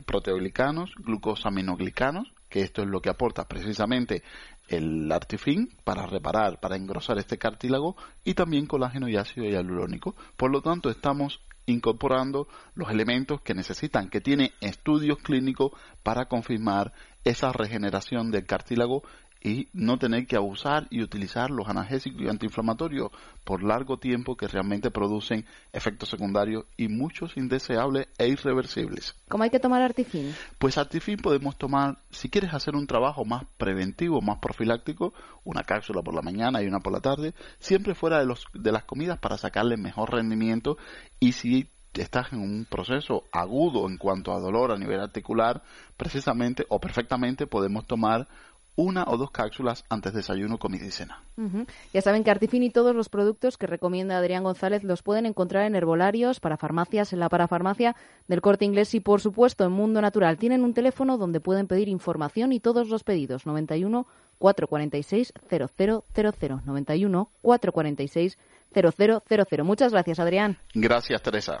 proteoglicanos, glucosaminoglicanos, que esto es lo que aporta precisamente el artifin para reparar, para engrosar este cartílago y también colágeno y ácido hialurónico. Por lo tanto, estamos incorporando los elementos que necesitan, que tiene estudios clínicos para confirmar esa regeneración del cartílago y no tener que abusar y utilizar los analgésicos y antiinflamatorios por largo tiempo que realmente producen efectos secundarios y muchos indeseables e irreversibles. ¿Cómo hay que tomar Artifin? Pues Artifin podemos tomar, si quieres hacer un trabajo más preventivo, más profiláctico, una cápsula por la mañana y una por la tarde, siempre fuera de, los, de las comidas para sacarle mejor rendimiento y si estás en un proceso agudo en cuanto a dolor a nivel articular, precisamente o perfectamente podemos tomar una o dos cápsulas antes de desayuno, comida y cena. Ya saben que Artifin y todos los productos que recomienda Adrián González los pueden encontrar en herbolarios, para farmacias, en la parafarmacia del Corte Inglés y, por supuesto, en Mundo Natural. Tienen un teléfono donde pueden pedir información y todos los pedidos. 91 446 0000. 91 446 0000. Muchas gracias, Adrián. Gracias, Teresa.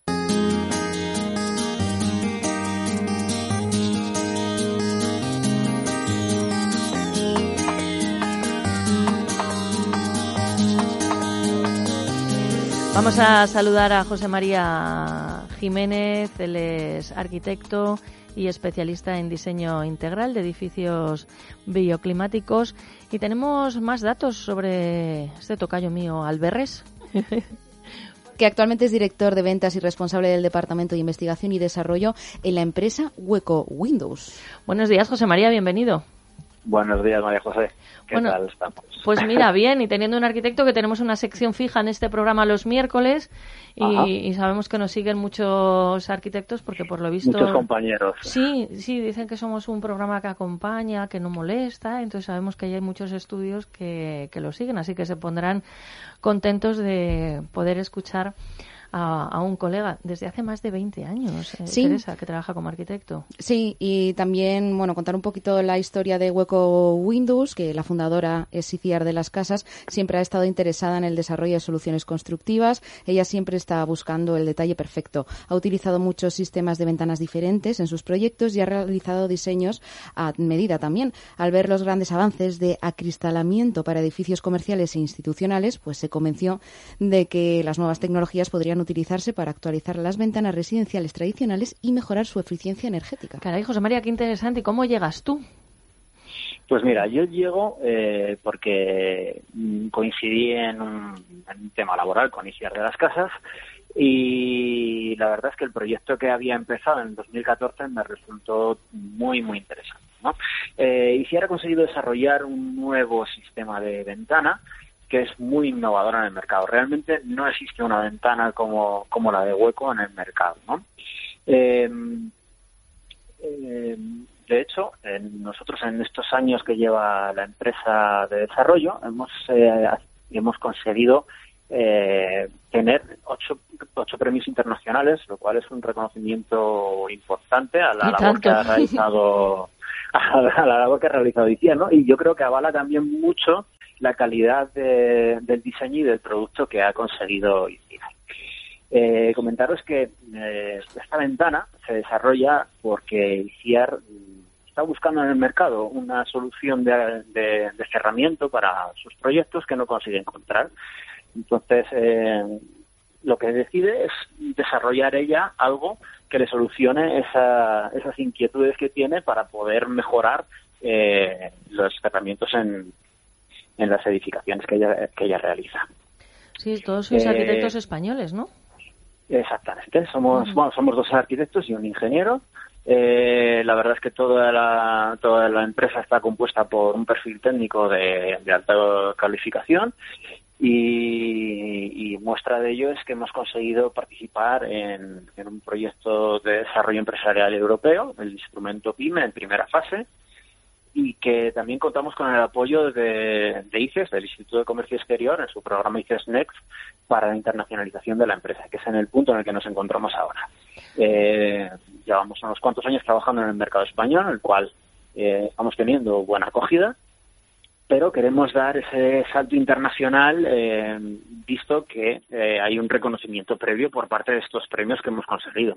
Vamos a saludar a José María Jiménez, él es arquitecto y especialista en diseño integral de edificios bioclimáticos. Y tenemos más datos sobre este tocayo mío, Alberres. que actualmente es director de ventas y responsable del Departamento de Investigación y Desarrollo en la empresa Hueco Windows. Buenos días, José María, bienvenido. Buenos días, María José. ¿Qué Bueno, tal estamos? Pues mira, bien, y teniendo un arquitecto que tenemos una sección fija en este programa los miércoles y sabemos que nos siguen muchos arquitectos porque por lo visto... Muchos compañeros. Sí, sí, dicen que somos un programa que acompaña, que no molesta, entonces sabemos que hay muchos estudios que, que lo siguen, así que se pondrán contentos de poder escuchar a, a un colega desde hace más de 20 años, eh, Sí. Teresa, que trabaja como arquitecto. Sí, y también, bueno, contar un poquito la historia de Hueco Windows, que la fundadora es Iciar de las Casas, siempre ha estado interesada en el desarrollo de soluciones constructivas. Ella siempre está buscando el detalle perfecto. Ha utilizado muchos sistemas de ventanas diferentes en sus proyectos y ha realizado diseños a medida también. Al ver los grandes avances de acristalamiento para edificios comerciales e institucionales, pues se convenció de que las nuevas tecnologías podrían utilizarse para actualizar las ventanas residenciales tradicionales y mejorar su eficiencia energética. Caray, José María, qué interesante. ¿Y cómo llegas tú? Pues mira, yo llego eh, porque mm, coincidí en un, en un tema laboral con Isiar de las Casas y la verdad es que el proyecto que había empezado en 2014 me resultó muy, muy interesante. ¿no? Eh, Isiar ha conseguido desarrollar un nuevo sistema de ventana que es muy innovador en el mercado. Realmente no existe una ventana como, como la de Hueco en el mercado. ¿no? Eh, eh, de hecho, en- nosotros en estos años que lleva la empresa de desarrollo hemos, eh, hemos conseguido eh, tener ocho, ocho premios internacionales, lo cual es un reconocimiento importante a la labor que ha realizado a la labor que ha realizado ICIA, ¿no? Y yo creo que avala también mucho la calidad de- del diseño y del producto que ha conseguido ICIA. Eh, comentaros que eh, esta ventana se desarrolla porque ICIAR mm, está buscando en el mercado una solución de, de- cerramiento para sus proyectos que no consigue encontrar. Entonces, eh, lo que decide es desarrollar ella algo que le solucione esa- esas inquietudes que tiene para poder mejorar eh, los cerramientos en, en las edificaciones que ella, que ella realiza. Sí, todos sois Eh, arquitectos españoles, ¿no? Exactamente, somos, bueno, somos dos arquitectos y un ingeniero. Eh, la verdad es que toda la, toda la empresa está compuesta por un perfil técnico de, de alta calificación y, y muestra de ello es que hemos conseguido participar en, en un proyecto de desarrollo empresarial europeo, el instrumento PYME en primera fase, y que también contamos con el apoyo de, ICES, del Instituto de Comercio Exterior, en su programa ICES Next para la internacionalización de la empresa, que es en el punto en el que nos encontramos ahora. Eh, llevamos unos cuantos años trabajando en el mercado español, en el cual eh, estamos teniendo buena acogida, pero queremos dar ese salto internacional, eh, visto que eh, hay un reconocimiento previo por parte de estos premios que hemos conseguido.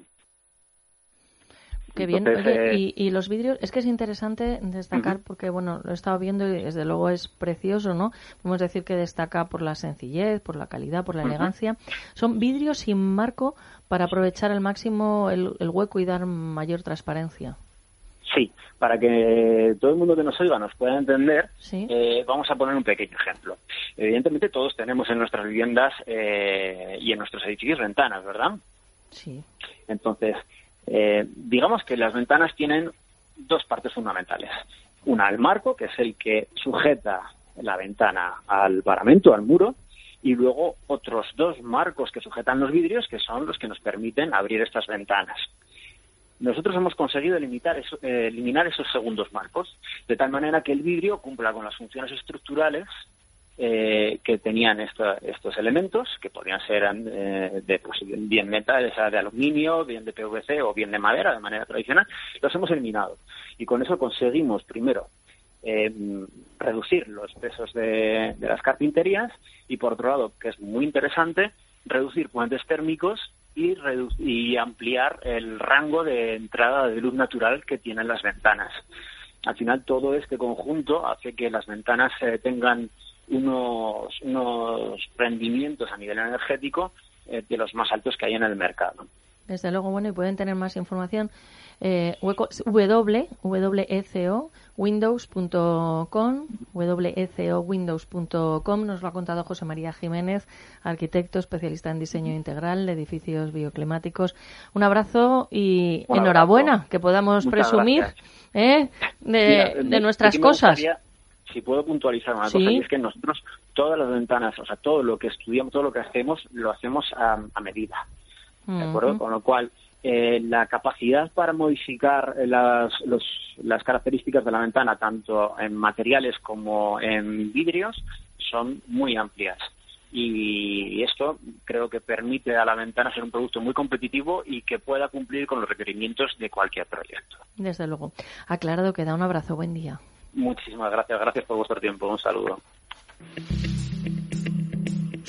Qué bien. Entonces, Oye, eh, y, y los vidrios, es que es interesante destacar porque, bueno, lo he estado viendo y desde luego es precioso, ¿no? Podemos decir que destaca por la sencillez, por la calidad, por la elegancia. Son vidrios sin marco para aprovechar al máximo el, el hueco y dar mayor transparencia. Sí, para que todo el mundo que nos oiga nos pueda entender, Sí. eh, vamos a poner un pequeño ejemplo. Evidentemente todos tenemos en nuestras viviendas eh, y en nuestros edificios ventanas, ¿verdad? Sí. Entonces, eh, digamos que las ventanas tienen dos partes fundamentales. Una, el marco, que es el que sujeta la ventana al paramento, al muro, y luego otros dos marcos que sujetan los vidrios, que son los que nos permiten abrir estas ventanas. Nosotros hemos conseguido limitar eso- eh, eliminar esos segundos marcos, de tal manera que el vidrio cumpla con las funciones estructurales eh, que tenían esta- estos elementos, que podrían ser eh, de pues, bien metal, o sea, de aluminio, bien de PVC o bien de madera, de manera tradicional, los hemos eliminado. Y con eso conseguimos, primero, eh, reducir los pesos de, de las carpinterías y, por otro lado, que es muy interesante, reducir puentes térmicos y, y ampliar el rango de entrada de luz natural que tienen las ventanas. Al final, todo este conjunto hace que las ventanas eh, tengan unos, unos rendimientos a nivel energético eh, de los más altos que hay en el mercado. Desde luego, bueno, y pueden tener más información. Eh, hueco, w, WECO, windows.com, wecowindows.com, nos lo ha contado José María Jiménez, arquitecto, especialista en diseño integral de edificios bioclimáticos. Un abrazo y Un enhorabuena, que podamos Muchas presumir. ¿eh? de, Mira, de me- nuestras cosas. gustaría, Si puedo puntualizar una Sí. cosa, y es que nosotros todas las ventanas, o sea, todo lo que estudiamos, todo lo que hacemos, lo hacemos a, a medida. ¿De acuerdo? Con lo cual, eh, la capacidad para modificar las, los- las características de la ventana, tanto en materiales como en vidrios, son muy amplias. Y esto creo que permite a la ventana ser un producto muy competitivo y que pueda cumplir con los requerimientos de cualquier proyecto. Desde luego. Aclarado queda. Un abrazo. Buen día. Muchísimas gracias. Gracias por vuestro tiempo. Un saludo.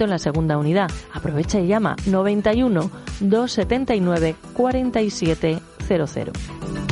en la segunda unidad. Aprovecha y llama 91 279 4700.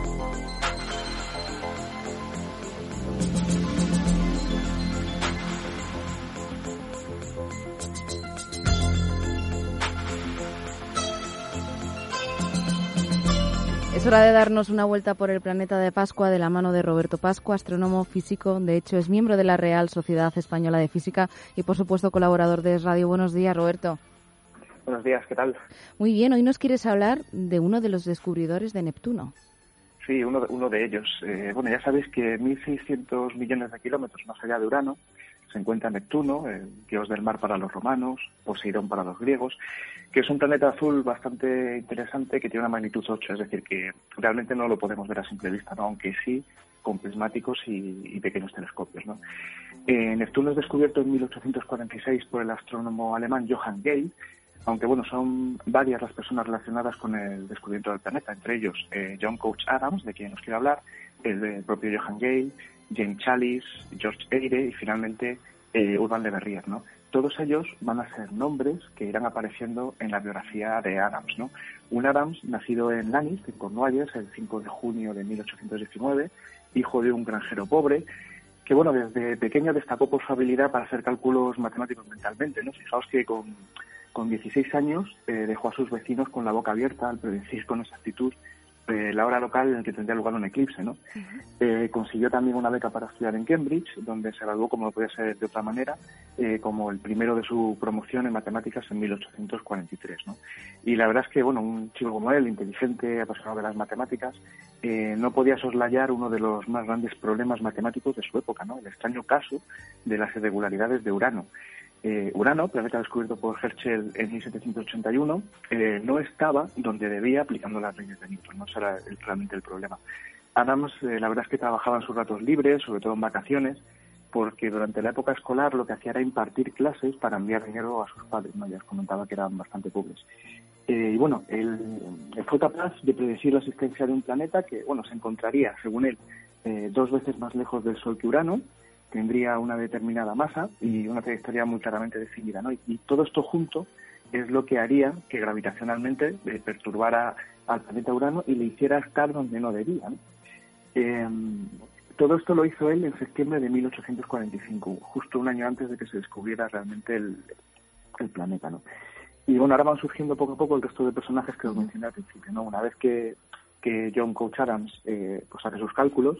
Es hora de darnos una vuelta por el planeta de Pascua de la mano de Roberto Pascua, astrónomo físico. De hecho, es miembro de la Real Sociedad Española de Física y, por supuesto, colaborador de Radio. Buenos días, Roberto. Buenos días, ¿qué tal? Muy bien, hoy nos quieres hablar de uno de los descubridores de Neptuno. Sí, uno de, uno de ellos. Eh, bueno, ya sabéis que 1.600 millones de kilómetros más allá de Urano se encuentra Neptuno, el dios del mar para los romanos, Poseidón para los griegos, que es un planeta azul bastante interesante que tiene una magnitud 8, es decir, que realmente no lo podemos ver a simple vista, ¿no? aunque sí con prismáticos y, pequeños telescopios. ¿no? Eh, Neptuno es descubierto en 1846 por el astrónomo alemán Johann Gale, aunque bueno, son varias las personas relacionadas con el descubrimiento del planeta, entre ellos eh, John Coach Adams, de quien nos quiero hablar, el, propio Johann Gale, James Chalice, George Eyre y finalmente eh, Urban Le Verrier, ¿no? Todos ellos van a ser nombres que irán apareciendo en la biografía de Adams, ¿no? Un Adams nacido en Lannis, en Cornualles, el 5 de junio de 1819, hijo de un granjero pobre, que bueno, desde pequeño destacó por su habilidad para hacer cálculos matemáticos mentalmente, ¿no? Fijaos que con, con 16 años eh, dejó a sus vecinos con la boca abierta al predecir con exactitud eh, la hora local en la que tendría lugar un eclipse. ¿no? Eh, consiguió también una beca para estudiar en Cambridge, donde se graduó, como no podía ser de otra manera, eh, como el primero de su promoción en matemáticas en 1843. ¿no? Y la verdad es que, bueno, un chico como él, inteligente, apasionado de las matemáticas, no podía soslayar uno de los más grandes problemas matemáticos de su época, ¿no? el extraño caso de las irregularidades de Urano. Eh, Urano, planeta descubierto por Herschel en 1781, eh, no estaba donde debía aplicando las leyes de Newton. No era realmente el problema. Adams, eh, la verdad es que trabajaba en sus ratos libres, sobre todo en vacaciones, porque durante la época escolar lo que hacía era impartir clases para enviar dinero a sus padres. ¿no? Ya os comentaba que eran bastante pobres. y bueno, él, fue capaz de predecir la existencia de un planeta que, bueno, se encontraría, según él, dos veces más lejos del Sol que Urano, tendría una determinada masa y una trayectoria muy claramente definida. ¿no? Y, todo esto junto es lo que haría que gravitacionalmente eh, perturbara al planeta Urano y le hiciera estar donde no debía. Em, todo esto lo hizo él en septiembre de 1845, justo un año antes de que se descubriera realmente el, planeta. ¿no? Y bueno, ahora van surgiendo poco a poco el resto de personajes que os mencioné al principio. ¿no? Una vez que, que John Coach Adams eh, pues hace sus cálculos,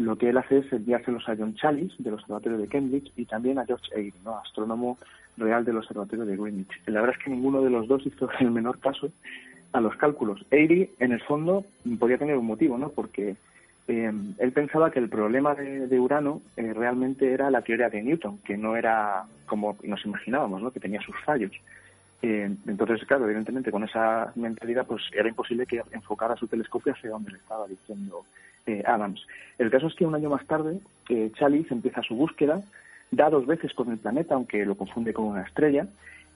lo que él hace es enviárselos a John Chalice del Observatorio de Cambridge y también a George Airy, ¿no? astrónomo real del Observatorio de Greenwich. La verdad es que ninguno de los dos hizo el menor caso a los cálculos. Airy, en el fondo, podía tener un motivo, ¿no? porque eh, él pensaba que el problema de, Urano eh, realmente era la teoría de Newton, que no era como nos imaginábamos, ¿no? que tenía sus fallos. Eh, entonces, claro, evidentemente con esa mentalidad pues era imposible que enfocara su telescopio hacia donde le estaba diciendo eh, Adams. El caso es que un año más tarde, eh, Chalice empieza su búsqueda, da dos veces con el planeta, aunque lo confunde con una estrella,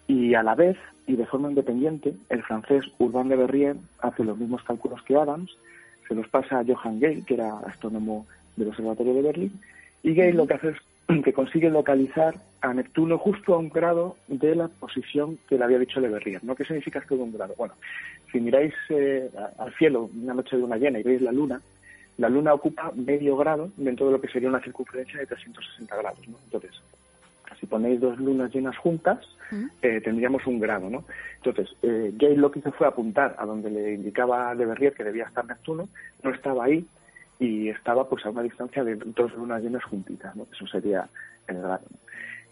y a la vez, y de forma independiente, el francés Urbain Le Verrier hace los mismos cálculos que Adams, se los pasa a Johann Gale, que era astrónomo del Observatorio de Berlín, y Gale lo que hace es que consigue localizar a Neptuno justo a un grado de la posición que le había dicho Le Verrier. ¿no? ¿Qué significa esto de un grado? Bueno, si miráis eh, al cielo una noche de una llena y veis la luna, la Luna ocupa medio grado dentro de lo que sería una circunferencia de 360 grados. ¿no? Entonces, si ponéis dos lunas llenas juntas, eh, tendríamos un grado. ¿no? Entonces, eh, Gale lo que hizo fue apuntar a donde le indicaba Le Verrier que debía estar Neptuno, no estaba ahí y estaba pues a una distancia de dos lunas llenas juntitas. ¿no? Eso sería el grado.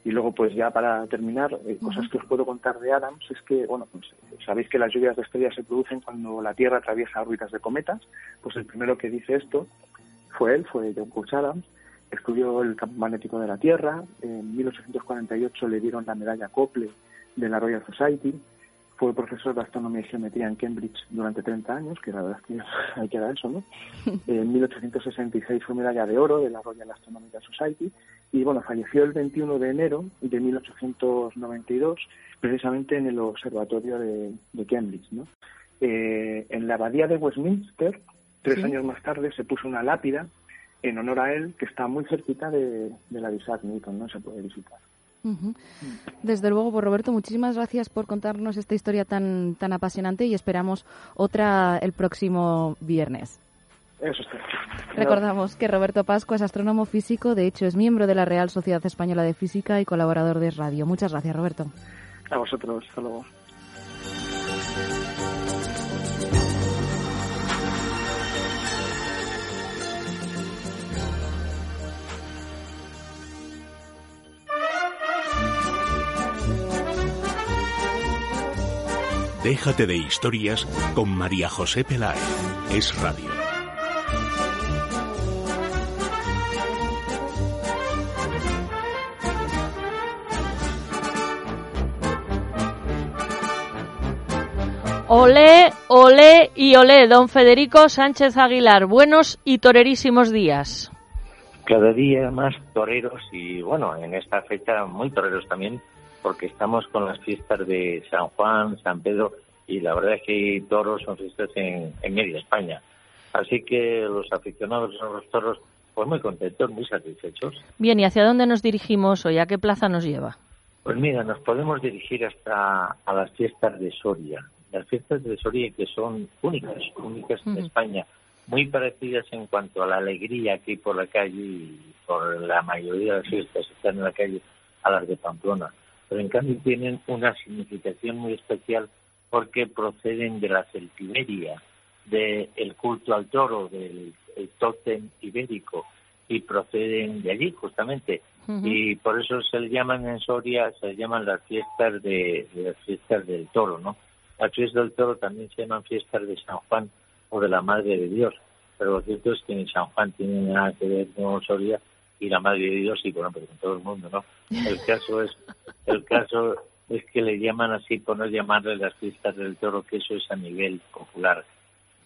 Y luego, pues ya para terminar, eh, cosas que os puedo contar de Adams es que, bueno, pues, sabéis que las lluvias de estrellas se producen cuando la Tierra atraviesa órbitas de cometas. Pues el primero que dice esto fue él, fue John Couch Adams. Estudió el campo magnético de la Tierra. En 1848 le dieron la medalla Cople de la Royal Society fue profesor de astronomía y geometría en Cambridge durante 30 años, que la verdad es que hay que dar eso, ¿no? En 1866 fue medalla de oro de la Royal Astronomical Society y, bueno, falleció el 21 de enero de 1892, precisamente en el observatorio de, Cambridge, ¿no? Eh, en la abadía de Westminster, tres años más tarde, se puso una lápida en honor a él que está muy cerquita de, de la de Isaac Newton, ¿no? Se puede visitar. Desde luego, pues Roberto, muchísimas gracias por contarnos esta historia tan, tan apasionante y esperamos otra el próximo viernes. Eso está. Recordamos que Roberto Pascua es astrónomo físico, de hecho es miembro de la Real Sociedad Española de Física y colaborador de Radio. Muchas gracias, Roberto. A vosotros, hasta Déjate de historias con María José Peláez. Es radio. Olé, olé y olé, don Federico Sánchez Aguilar. Buenos y torerísimos días. Cada día más toreros y bueno, en esta fecha muy toreros también, porque estamos con las fiestas de San Juan, San Pedro y la verdad es que toros son fiestas en, en media España. Así que los aficionados a los toros, pues muy contentos, muy satisfechos. Bien, ¿y hacia dónde nos dirigimos hoy? ¿A qué plaza nos lleva? Pues mira, nos podemos dirigir hasta a las fiestas de Soria. Las fiestas de Soria que son únicas, únicas en. España, muy parecidas en cuanto a la alegría que hay por la calle y por la mayoría de las fiestas que están en la calle a las de Pamplona. Pero en cambio tienen una significación muy especial porque proceden de la celtiberia, del culto al toro, del el tótem ibérico, y proceden de allí justamente. Y por eso se le llaman en Soria, se le llaman las fiestas de, de las fiestas del toro, ¿no? Las fiestas del toro también se llaman fiestas de San Juan o de la Madre de Dios. Pero lo cierto es que ni San Juan tiene nada que ver con Soria y la Madre de Dios y bueno, pero con todo el mundo, ¿no? El caso es, el caso es que le llaman así por no llamarle las fiestas del toro, que eso es a nivel popular.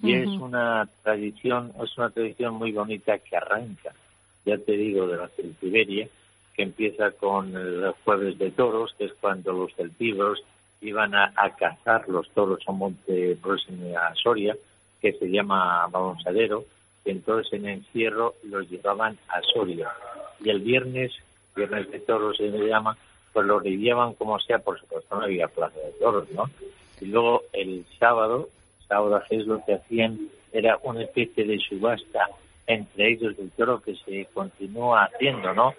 Y es una tradición, es una tradición muy bonita que arranca, ya te digo, de la celtiberia, que empieza con el jueves de toros, que es cuando los celtíberos iban a, a cazar los toros a Monte próximo a Soria, que se llama Balanzadero, y entonces en encierro los llevaban a Soria. Y el viernes, viernes de toros se le llama, pues los llevaban como sea, por supuesto no había plaza de toros, ¿no? Y luego el sábado, sábado es lo que hacían era una especie de subasta entre ellos del toro que se continúa haciendo, ¿no?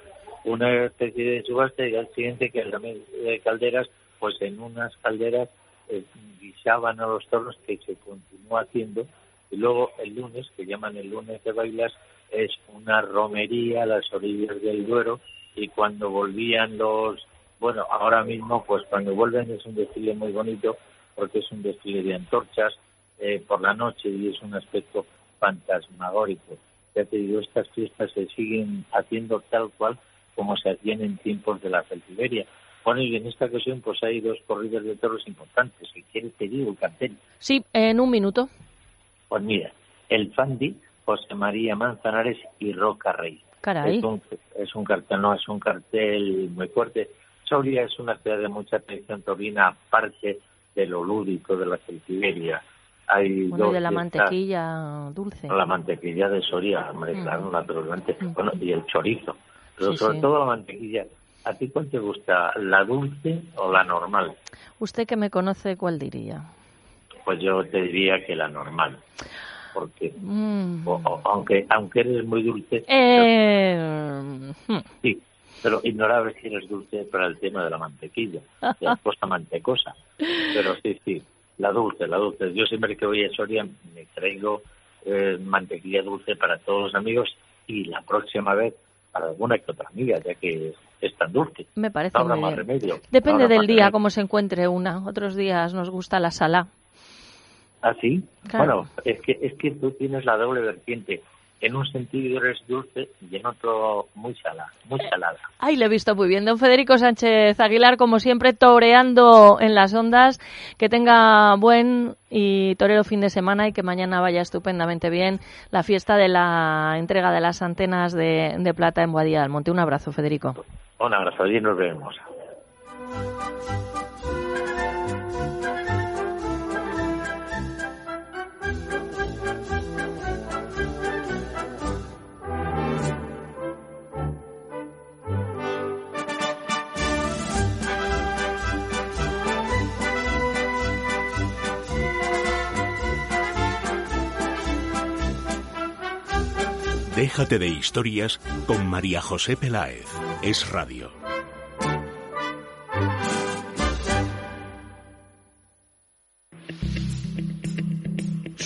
Una especie de subasta y al siguiente que también de calderas, pues en unas calderas eh, guisaban a los toros que se continúa haciendo y luego el lunes, que llaman el lunes de bailas, es una romería a las orillas del Duero y cuando volvían los, bueno, ahora mismo pues cuando vuelven es un desfile muy bonito porque es un desfile de antorchas eh, por la noche y es un aspecto fantasmagórico. Ya te digo, estas fiestas se siguen haciendo tal cual como se hacían en tiempos de la celtiberia. Bueno, y en esta ocasión pues hay dos corridas de toros importantes. Si quieres te digo el cartel. Sí, en un minuto. Pues mira, el Fandi, José María Manzanares y Roca Rey. Caray. Es un, es un cartel, no, es un cartel muy fuerte. Soria es una ciudad de mucha tradición taurina, aparte de lo lúdico de la celtiberia. Hay Bueno, dos y de la mantequilla dulce. La mantequilla de Soria, Mm. claro, naturalmente. Bueno, y el chorizo. Pero Sí, sobre sí. todo la mantequilla. ¿A ti cuál te gusta, la dulce o la normal? Usted que me conoce, ¿cuál diría? Pues yo te diría que la normal. Porque, Mm. o- o- aunque aunque eres muy dulce, Eh, hmm. sí, pero ignorable si eres dulce para el tema de la mantequilla, de la cosa mantecosa. Pero sí, sí, la dulce, la dulce. Yo siempre que voy a Soria me traigo eh, mantequilla dulce para todos los amigos y la próxima vez para alguna que otra amiga, ya que es tan dulce. Me parece No más remedio. Depende No del día, remedio. cómo se encuentre una. Otros días nos gusta la sala. ¿Ah, sí? Claro. Bueno, es que, es que tú tienes la doble vertiente. En un sentido eres dulce y en otro muy salada, muy salada. Ay, le he visto muy bien. Don Federico Sánchez Aguilar, como siempre, toreando en las ondas. Que tenga buen y torero fin de semana y que mañana vaya estupendamente bien la fiesta de la entrega de las antenas de, de plata en Boadilla del Monte. Un abrazo, Federico. Un abrazo y nos vemos. Déjate de historias con María José Peláez. Es radio.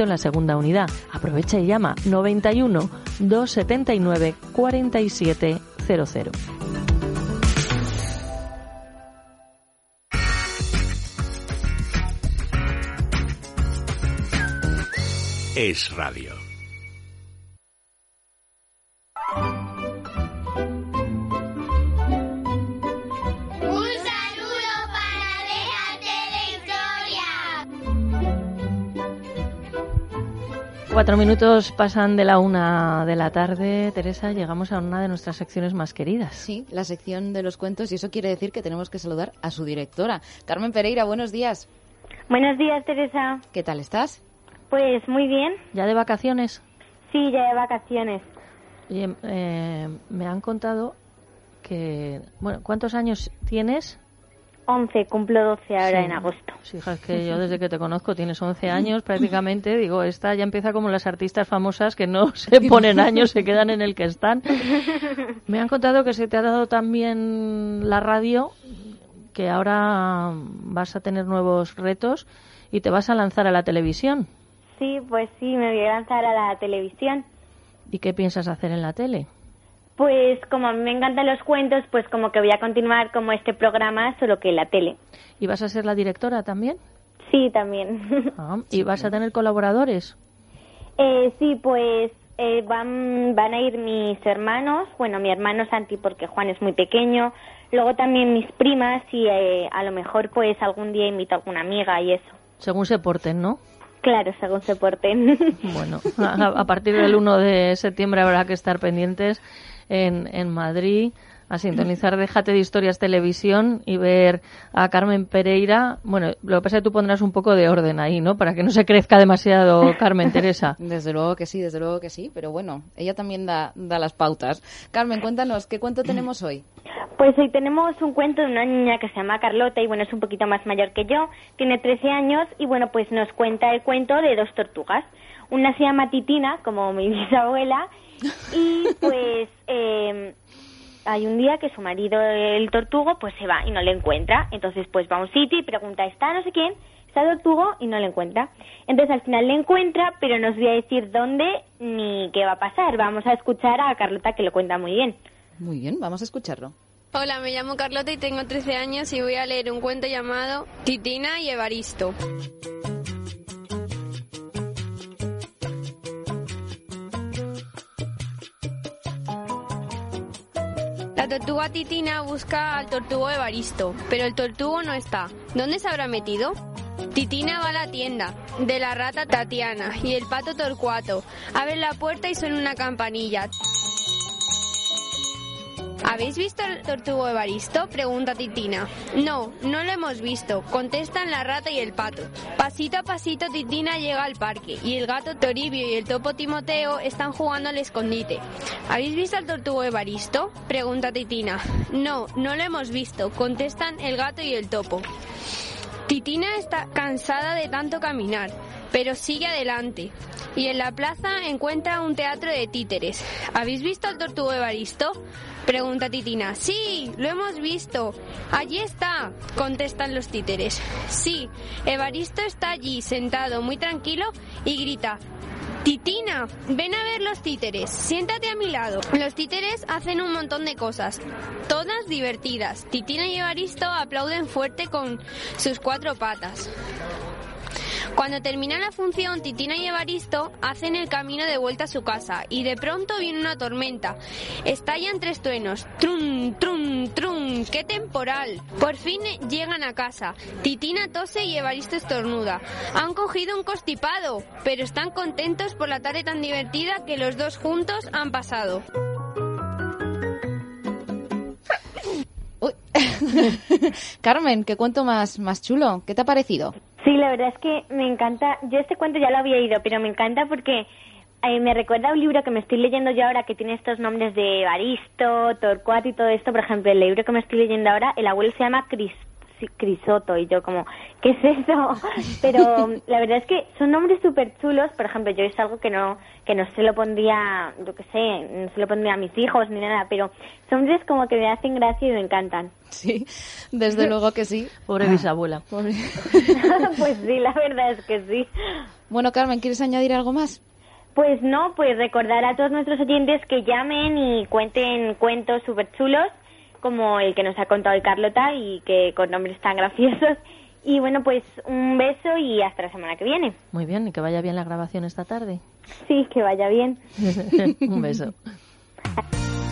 en la segunda unidad. Aprovecha y llama 91 279 4700. Es radio. Cuatro minutos pasan de la una de la tarde. Teresa, llegamos a una de nuestras secciones más queridas. Sí, la sección de los cuentos y eso quiere decir que tenemos que saludar a su directora. Carmen Pereira, buenos días. Buenos días, Teresa. ¿Qué tal estás? Pues muy bien. ¿Ya de vacaciones? Sí, ya de vacaciones. Oye, eh, me han contado que... Bueno, ¿cuántos años tienes? 11, cumplo 12 ahora Sí. en agosto. Sí, hija, es que yo desde que te conozco tienes 11 años prácticamente. Digo, esta ya empieza como las artistas famosas que no se ponen años, se quedan en el que están. Me han contado que se te ha dado también la radio, que ahora vas a tener nuevos retos y te vas a lanzar a la televisión. Sí, pues sí, me voy a lanzar a la televisión. ¿Y qué piensas hacer en la tele? Pues como a mí me encantan los cuentos, pues como que voy a continuar como este programa, solo que en la tele. ¿Y vas a ser la directora también? Sí, también. Ah, ¿Y vas a tener colaboradores? eh, sí, pues eh, van, van a ir mis hermanos, bueno, mi hermano Santi porque Juan es muy pequeño, luego también mis primas y eh, a lo mejor pues algún día invito a alguna amiga y eso. Según se porten, ¿no? Claro, según se porten. Bueno, a, a partir del 1 de septiembre habrá que estar pendientes en, en Madrid a sintonizar Déjate de Historias Televisión y ver a Carmen Pereira. Bueno, lo que pasa es que tú pondrás un poco de orden ahí, ¿no? Para que no se crezca demasiado Carmen Teresa. Desde luego que sí, desde luego que sí, pero bueno, ella también da, da las pautas. Carmen, cuéntanos, ¿qué cuento tenemos hoy? Pues hoy tenemos un cuento de una niña que se llama Carlota y bueno, es un poquito más mayor que yo, tiene 13 años y bueno, pues nos cuenta el cuento de dos tortugas. Una se llama Titina, como mi bisabuela, y pues eh, hay un día que su marido, el tortugo, pues se va y no le encuentra. Entonces pues va a un sitio y pregunta, ¿está no sé quién? Está el tortugo y no le encuentra. Entonces al final le encuentra, pero no os voy a decir dónde ni qué va a pasar. Vamos a escuchar a Carlota que lo cuenta muy bien. Muy bien, vamos a escucharlo. Hola, me llamo Carlota y tengo 13 años y voy a leer un cuento llamado Titina y Evaristo. La tortuga Titina busca al tortugo Evaristo, pero el tortugo no está. ¿Dónde se habrá metido? Titina va a la tienda de la rata Tatiana y el pato Torcuato. Abre la puerta y suena una campanilla. ¿Habéis visto el tortugo Evaristo? Pregunta Titina. No, no lo hemos visto, contestan la rata y el pato. Pasito a pasito Titina llega al parque y el gato Toribio y el topo Timoteo están jugando al escondite. ¿Habéis visto al tortugo Evaristo? Pregunta Titina. No, no lo hemos visto, contestan el gato y el topo. Titina está cansada de tanto caminar, pero sigue adelante. Y en la plaza encuentra un teatro de títeres. ¿Habéis visto al tortugo Evaristo? Pregunta Titina. Sí, lo hemos visto. Allí está, contestan los títeres. Sí, Evaristo está allí, sentado, muy tranquilo, y grita. Titina, ven a ver los títeres, siéntate a mi lado. Los títeres hacen un montón de cosas, todas divertidas. Titina y Evaristo aplauden fuerte con sus cuatro patas. Cuando termina la función, Titina y Evaristo hacen el camino de vuelta a su casa y de pronto viene una tormenta. Estallan tres truenos. Trum, trum, trum. ¡Qué temporal! Por fin llegan a casa. Titina tose y Evaristo estornuda. Han cogido un constipado, pero están contentos por la tarde tan divertida que los dos juntos han pasado. Carmen, qué cuento más, más chulo. ¿Qué te ha parecido? Sí, la verdad es que me encanta. Yo este cuento ya lo había oído, pero me encanta porque eh, me recuerda a un libro que me estoy leyendo yo ahora que tiene estos nombres de Baristo, Torcuato y todo esto. Por ejemplo, el libro que me estoy leyendo ahora, el abuelo se llama Cris Crisoto y yo como, ¿qué es eso? Pero la verdad es que son nombres súper chulos. Por ejemplo, yo es algo que no que no se lo pondría, yo qué sé, no se lo pondría a mis hijos ni nada, pero son nombres como que me hacen gracia y me encantan. Sí, desde luego que sí. Pobre bisabuela. pues sí, la verdad es que sí. Bueno, Carmen, ¿quieres añadir algo más? Pues no, pues recordar a todos nuestros oyentes que llamen y cuenten cuentos súper chulos como el que nos ha contado hoy Carlota y que con nombres tan graciosos. Y bueno, pues un beso y hasta la semana que viene. Muy bien, y que vaya bien la grabación esta tarde. Sí, que vaya bien. un beso.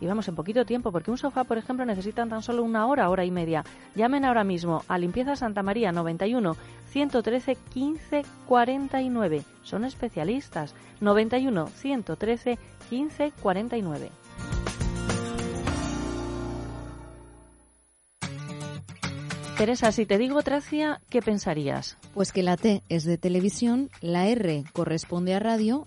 y vamos en poquito tiempo, porque un sofá, por ejemplo, necesitan tan solo una hora, hora y media. Llamen ahora mismo a Limpieza Santa María 91 113 15 49. Son especialistas. 91 113 15 49. Teresa, si te digo Tracia, ¿qué pensarías? Pues que la T es de televisión, la R corresponde a radio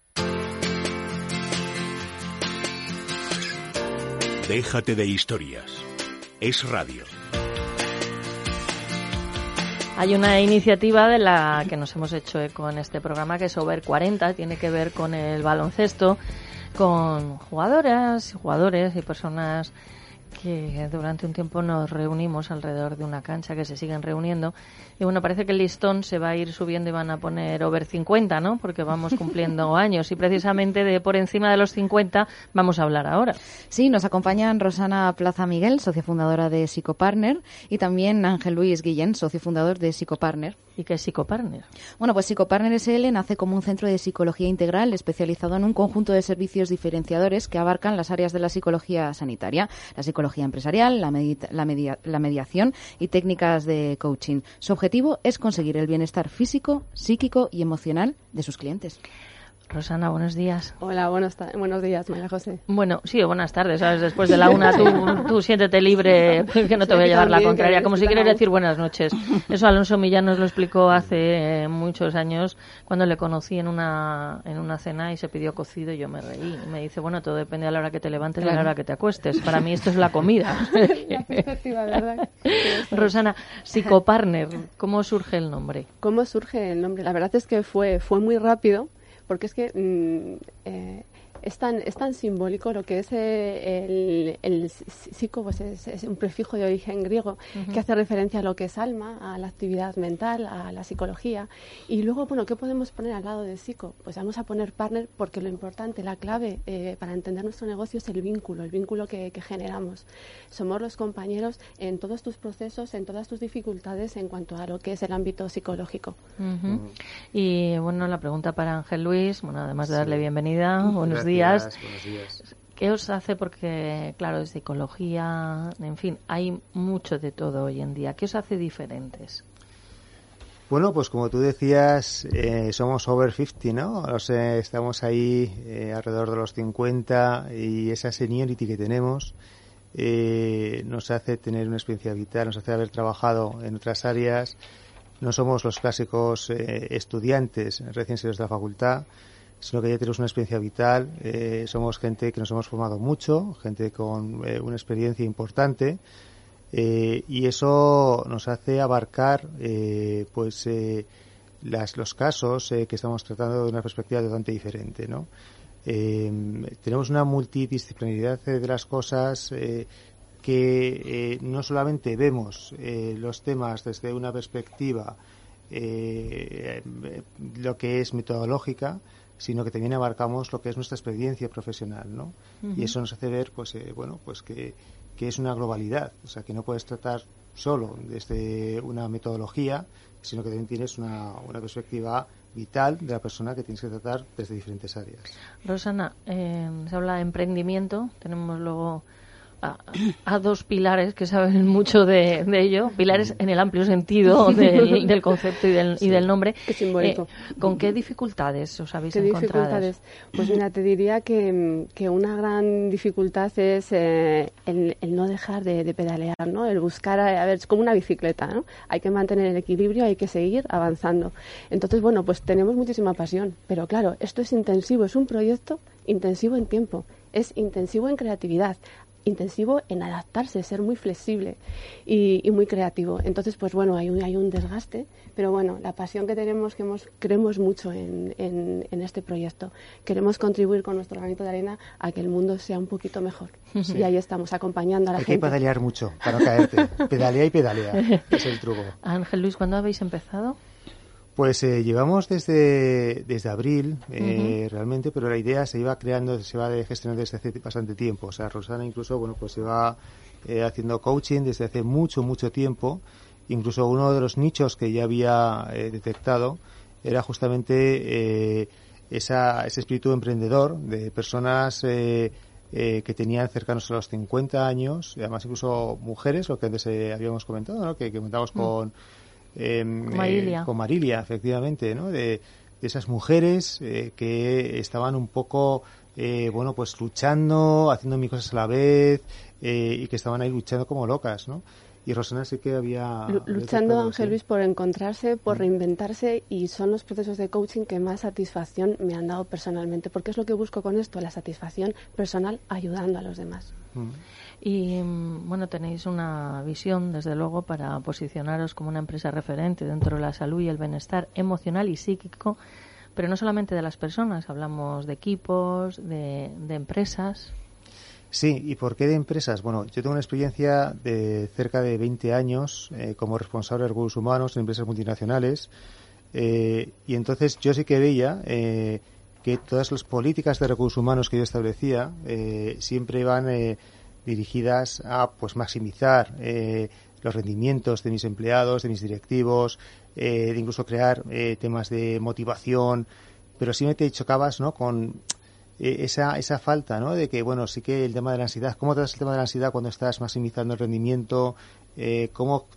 Déjate de historias. Es radio. Hay una iniciativa de la que nos hemos hecho eco en este programa que es Over 40, tiene que ver con el baloncesto, con jugadoras jugadores y personas que durante un tiempo nos reunimos alrededor de una cancha que se siguen reuniendo y bueno, parece que el listón se va a ir subiendo y van a poner over 50, ¿no? Porque vamos cumpliendo años y precisamente de por encima de los 50 vamos a hablar ahora. Sí, nos acompañan Rosana Plaza Miguel, socio fundadora de Psicopartner, y también Ángel Luis Guillén, socio fundador de Psicopartner. ¿Y qué es Psicopartner? Bueno, pues Psicopartner SL nace como un centro de psicología integral especializado en un conjunto de servicios diferenciadores que abarcan las áreas de la psicología sanitaria, la psicología empresarial, la, la, la mediación y técnicas de coaching. Su objetivo es conseguir el bienestar físico, psíquico y emocional de sus clientes. Rosana, buenos días. Hola, buenos, buenos días, María José. Bueno, sí, buenas tardes, ¿sabes? Después de la una, tú, siéntete libre, que no te voy a llevar la contraria, como si quieres decir buenas noches. Eso Alonso Millán nos lo explicó hace eh, muchos años, cuando le conocí en una, en una cena y se pidió cocido y yo me reí. Y me dice, bueno, todo depende de la hora que te levantes y a la hora que te acuestes. Para mí esto es la comida. ¿verdad? Rosana, Psicopartner, ¿cómo surge el nombre? ¿Cómo surge el nombre? La verdad es que fue, fue muy rápido porque es que mm, eh, es tan, es tan simbólico lo que es eh, el, el psico, pues es, un prefijo de origen griego que hace referencia a lo que es alma, a la actividad mental, a la psicología. Y luego, bueno, ¿qué podemos poner al lado de psico? Pues vamos a poner partner porque lo importante, la clave eh, para entender nuestro negocio es el vínculo, el vínculo que, generamos. Somos los compañeros en todos tus procesos, en todas tus dificultades en cuanto a lo que es el ámbito psicológico. Y bueno, la pregunta para Ángel Luis, bueno, además de darle bienvenida, buenos días días. ¿Qué os hace? Porque, claro, de psicología, en fin, hay mucho de todo hoy en día. ¿Qué os hace diferentes? Bueno, pues como tú decías, eh, somos over 50, ¿no? estamos ahí eh, alrededor de los 50 y esa seniority que tenemos eh, nos hace tener una experiencia vital, nos hace haber trabajado en otras áreas. No somos los clásicos estudiantes recién salidos de la facultad, sino que ya tenemos una experiencia vital. Eh, somos gente que nos hemos formado mucho, gente con eh, una experiencia importante. Eh, y eso nos hace abarcar pues los casos que estamos tratando de una perspectiva totalmente diferente ¿no? tenemos una multidisciplinaridad de las cosas que no solamente vemos los temas desde una perspectiva lo que es metodológica, sino que también abarcamos lo que es nuestra experiencia profesional, ¿no? Y eso nos hace ver, pues, eh, bueno, pues que, que es una globalidad, o sea, que no puedes tratar solo desde una metodología, sino que también tienes una, una perspectiva vital de la persona que tienes que tratar desde diferentes áreas. Rosana, eh, se habla de emprendimiento, tenemos luego a, a dos pilares que saben mucho de, de ello, pilares en el amplio sentido del, del concepto y del, y del nombre. Qué simbólico. Eh, ¿Con qué dificultades os habéis ¿Qué encontrado? dificultades? Pues mira, te diría que, que una gran dificultad es eh, el, el no dejar de, de pedalear, ¿no? El buscar, a, a ver, es como una bicicleta, ¿no? Hay que mantener el equilibrio, hay que seguir avanzando. Entonces, bueno, pues tenemos muchísima pasión, pero claro, esto es intensivo, es un proyecto intensivo en tiempo, es intensivo en creatividad intensivo en adaptarse, ser muy flexible y, y, muy creativo. Entonces, pues bueno, hay un, hay un desgaste, pero bueno, la pasión que tenemos, que hemos, creemos mucho en, en, en este proyecto. Queremos contribuir con nuestro granito de arena a que el mundo sea un poquito mejor. Sí. Y ahí estamos, acompañando a la Hay que gente. pedalear mucho para no caerte. Pedalea y pedalea. es el truco. Ángel Luis, ¿cuándo habéis empezado? Pues eh, llevamos desde, desde abril, eh, realmente, pero la idea se iba creando, se va gestionando desde hace bastante tiempo. O sea, Rosana incluso, bueno, pues se va eh, haciendo coaching desde hace mucho, mucho tiempo. Incluso uno de los nichos que ya había eh, detectado era justamente eh, esa, ese espíritu emprendedor de personas eh, eh, que tenían cercanos a los 50 años, y además incluso mujeres, lo que antes eh, habíamos comentado, ¿no? que, que comentamos Mm. con, eh, Con Marilia. eh, con Marilia, efectivamente, ¿no? de, de esas mujeres eh, que estaban un poco, eh, bueno, pues luchando, haciendo mil cosas a la vez eh, y que estaban ahí luchando como locas, ¿no? Y Rosana sí que había... Lu- había Luchando, Ángel. Luis, por encontrarse, por reinventarse y son los procesos de coaching que más satisfacción me han dado personalmente, porque es lo que busco con esto, la satisfacción personal ayudando a los demás. Mm. Y mm, bueno, tenéis una visión, desde luego, para posicionaros como una empresa referente dentro de la salud y el bienestar emocional y psíquico, pero no solamente de las personas, hablamos de equipos, de, de empresas. Sí, ¿y por qué de empresas? Bueno, yo tengo una experiencia de cerca de 20 años eh, como responsable de recursos humanos en empresas multinacionales eh, y entonces yo sí que veía eh, que todas las políticas de recursos humanos que yo establecía eh, siempre iban eh, dirigidas a pues maximizar eh, los rendimientos de mis empleados, de mis directivos, de incluso crear temas de motivación, pero siempre te chocabas ¿no? con eh, esa, esa falta, ¿no? De que, bueno, sí que el tema de la ansiedad, ¿cómo tratas el tema de la ansiedad cuando estás maximizando el rendimiento? Eh, ¿Cómo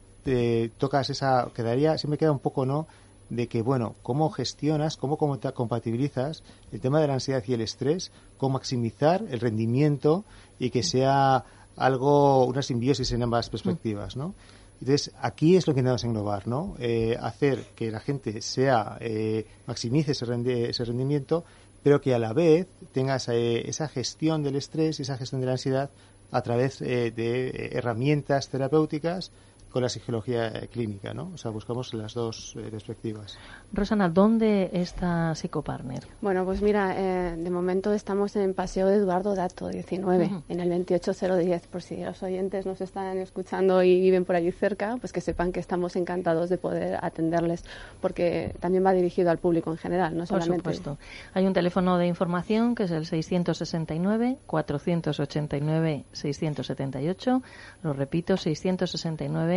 tocas esa, quedaría, siempre queda un poco, ¿no? De que, bueno, ¿cómo gestionas, cómo, compatibilizas el tema de la ansiedad y el estrés con maximizar el rendimiento y que sea algo, una simbiosis en ambas perspectivas, ¿no? Entonces, aquí es lo que intentamos englobar, ¿no? Eh, hacer que la gente sea, eh, maximice ese, ese rendimiento, pero que a la vez tengas eh, esa gestión del estrés y esa gestión de la ansiedad a través eh, de eh, herramientas terapéuticas con la psicología eh, clínica, ¿no? O sea, buscamos las dos eh, perspectivas. Rosana, ¿dónde está Psicopartner? Bueno, pues mira, eh, de momento estamos en Paseo de Eduardo Dato 19, Ujú. en el 28010, por si los oyentes nos están escuchando y viven por allí cerca, pues que sepan que estamos encantados de poder atenderles, porque también va dirigido al público en general, no Por solamente. supuesto. Hay un teléfono de información que es el 669-489-678. Lo repito,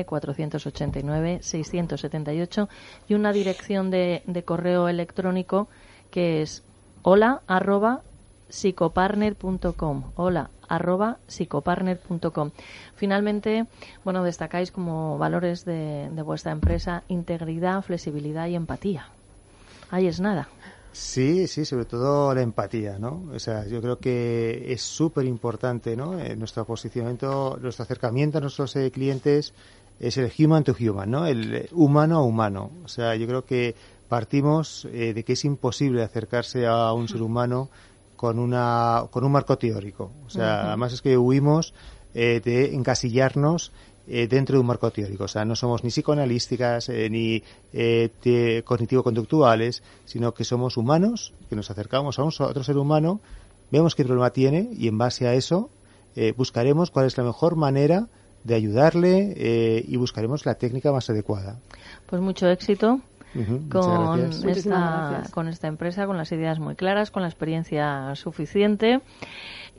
669-489-678. Y una dirección de, correo electrónico que es hola arroba psicopartner.com hola arroba psicopartner.com finalmente bueno destacáis como valores de, de vuestra empresa integridad flexibilidad y empatía ahí es nada Sí, sí, sobre todo la empatía, ¿no? O sea, yo creo que es súper importante, ¿no? Eh, nuestro posicionamiento, nuestro acercamiento a nuestros eh, clientes es el human to human, ¿no? El eh, humano a humano. O sea, yo creo que partimos eh, de que es imposible acercarse a un ser humano con una con un marco teórico. O sea, además es que huimos eh, de encasillarnos eh, dentro de un marco teórico. O sea, no somos ni psicoanalísticas eh, ni eh, cognitivo-conductuales, sino que somos humanos, que nos acercamos a, un, a otro ser humano, vemos qué problema tiene y en base a eso eh, buscaremos cuál es la mejor manera de ayudarle eh, y buscaremos la técnica más adecuada. Pues mucho éxito esta, con esta empresa, con las ideas muy claras, con la experiencia suficiente.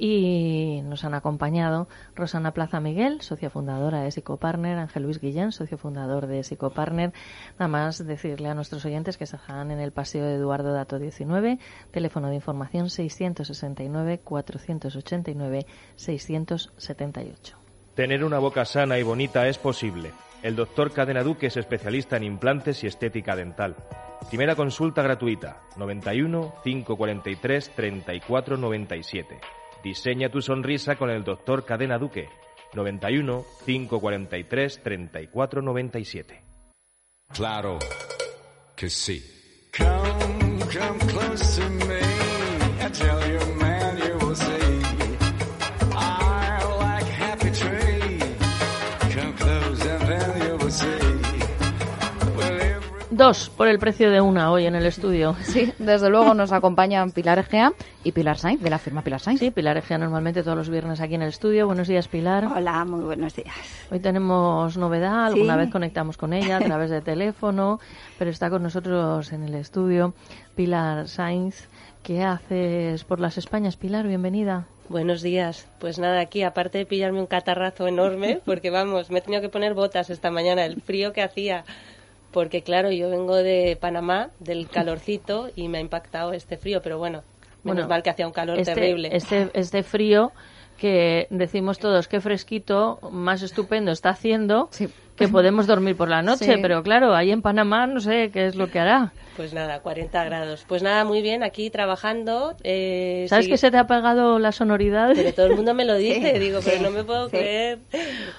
Y nos han acompañado Rosana Plaza Miguel, socia fundadora de Psicopartner, Ángel Luis Guillén, socio fundador de Psicopartner. Nada más decirle a nuestros oyentes que están en el paseo de Eduardo Dato 19, teléfono de información 669 489 678. Tener una boca sana y bonita es posible. El doctor Cadena Duque es especialista en implantes y estética dental. Primera consulta gratuita, 91 543 34 97. Diseña tu sonrisa con el doctor Cadena Duque, 91 543 34 97. Claro que sí. Come, come close to me. I tell you, Dos por el precio de una hoy en el estudio. Sí, desde luego nos acompañan Pilar Egea y Pilar Sainz, de la firma Pilar Sainz. Sí, Pilar Egea normalmente todos los viernes aquí en el estudio. Buenos días, Pilar. Hola, muy buenos días. Hoy tenemos novedad, alguna Sí. vez conectamos con ella a través de teléfono, pero está con nosotros en el estudio Pilar Sainz. ¿Qué haces por las Españas, Pilar? Bienvenida. Buenos días. Pues nada, aquí aparte de pillarme un catarrazo enorme, porque vamos, me he tenido que poner botas esta mañana, el frío que hacía. Porque claro, yo vengo de Panamá, del calorcito, y me ha impactado este frío, pero bueno, menos Bueno, mal que hacía un calor este, terrible. Este, este frío que decimos todos qué fresquito, más estupendo está haciendo, que podemos dormir por la noche, Sí. pero claro, ahí en Panamá no sé qué es lo que hará. Pues nada, 40 grados. Pues nada, muy bien, aquí trabajando. eh, ¿Sabes sigue- que se te ha pegado la sonoridad? Pero todo el mundo me lo dice, Sí, digo, sí, pero no me puedo creer.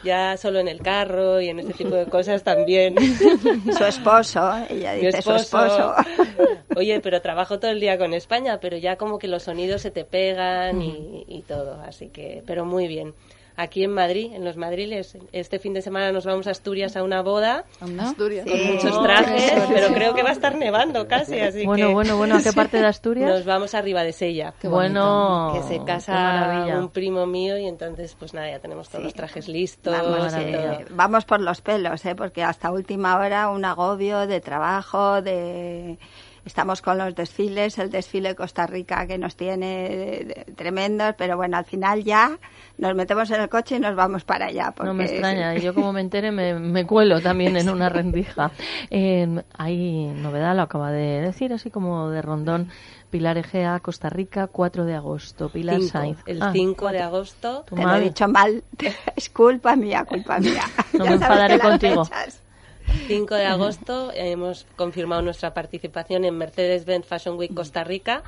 Ya solo en el carro y en ese tipo de cosas también. Su esposo, ella dice su esposo. Oye, pero trabajo todo el día con España, pero ya como que los sonidos se te pegan y, y todo, así que, pero muy bien. Aquí en Madrid, en los Madriles, este fin de semana nos vamos a Asturias a una boda Asturias. con Sí. muchos Oh, trajes, pero creo que va a estar nevando casi, así Bueno, que... bueno, bueno, ¿a qué parte de Asturias? Nos vamos arriba de Sella. Qué Bueno, que se casa un primo mío y entonces pues nada, ya tenemos todos los trajes listos. Vamos, y eh, todo. vamos por los pelos, ¿eh? porque hasta última hora un agobio de trabajo, de estamos con los desfiles, el desfile Costa Rica que nos tiene de- de- tremendos, pero bueno, al final ya nos metemos en el coche y nos vamos para allá. No me extraña, y yo como me entere me, me cuelo también en una rendija. Eh, hay novedad, lo acaba de decir, así como de rondón. Pilar Egea, Costa Rica, 4 de agosto. Pilar Cinco, Sainz. el Ah, 5 de agosto. Te lo he dicho mal, es culpa mía, culpa mía. No Ya me enfadaré contigo. fechas- 5 de agosto hemos confirmado nuestra participación en Mercedes-Benz Fashion Week Costa Rica.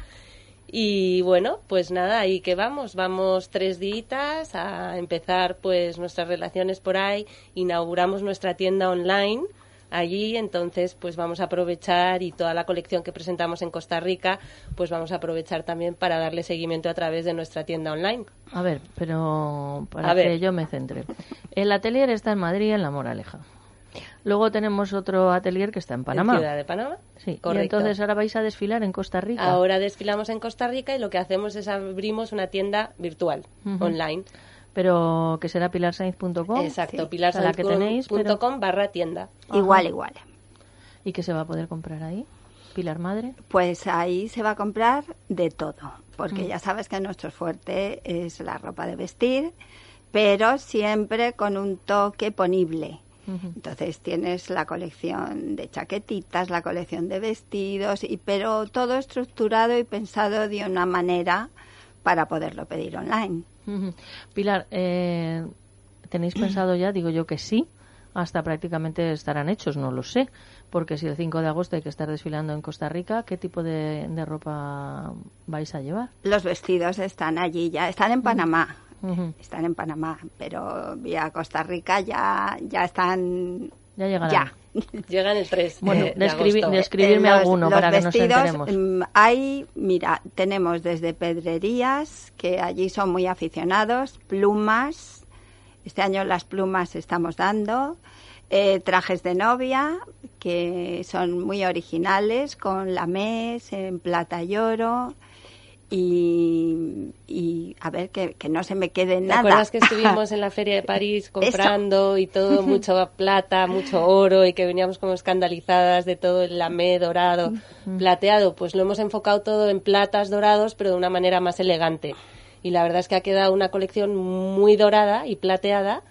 Y bueno, pues nada, ahí que vamos. Vamos tres días a empezar pues nuestras relaciones por ahí. Inauguramos nuestra tienda online allí, entonces pues vamos a aprovechar y toda la colección que presentamos en Costa Rica, pues vamos a aprovechar también para darle seguimiento a través de nuestra tienda online. A ver, pero para A que ver. yo me centre. El atelier está en Madrid, en La Moraleja. Luego tenemos otro atelier que está en Panamá. En Ciudad de Panamá. Sí, y Correcto. entonces ahora vais a desfilar en Costa Rica. Ahora desfilamos en Costa Rica y lo que hacemos es abrimos una tienda virtual, online. Pero que será pilarsainz.com. Exacto, Sí. Pilarsainz.com barra tienda. Igual, Ajá. igual. ¿Y qué se va a poder comprar ahí? Pilar Madre. Pues ahí se va a comprar de todo, porque Mm. ya sabes que nuestro fuerte es la ropa de vestir, pero siempre con un toque ponible. Entonces tienes la colección de chaquetitas, la colección de vestidos, y, pero todo estructurado y pensado de una manera para poderlo pedir online. Pilar, eh, ¿tenéis pensado ya? Digo yo que sí. Hasta prácticamente estarán hechos, no lo sé. Porque si el 5 de agosto hay que estar desfilando en Costa Rica, ¿qué tipo de, de ropa vais a llevar? Los vestidos están allí ya, están en Panamá. Están en Panamá, pero vía Costa Rica ya, ya están. Ya llegarán. Ya. Llegan el 3 Bueno, de, de describi- agosto. describirme Eh, los- alguno los para que nos vestidos, enteremos. mm, Hay, mira, tenemos desde pedrerías, que allí son muy aficionados, plumas. Este año las plumas estamos dando. eh, trajes de novia, que son muy originales, con lamés en plata y oro. Y, y a ver, que, que no se me quede ¿Te nada. acuerdas que estuvimos en la feria de París comprando y todo, mucho plata, mucho oro y que veníamos como escandalizadas de todo el lamé dorado, plateado? Pues lo hemos enfocado todo en platas dorados, pero de una manera más elegante. Y la verdad es que ha quedado una colección muy dorada y plateada,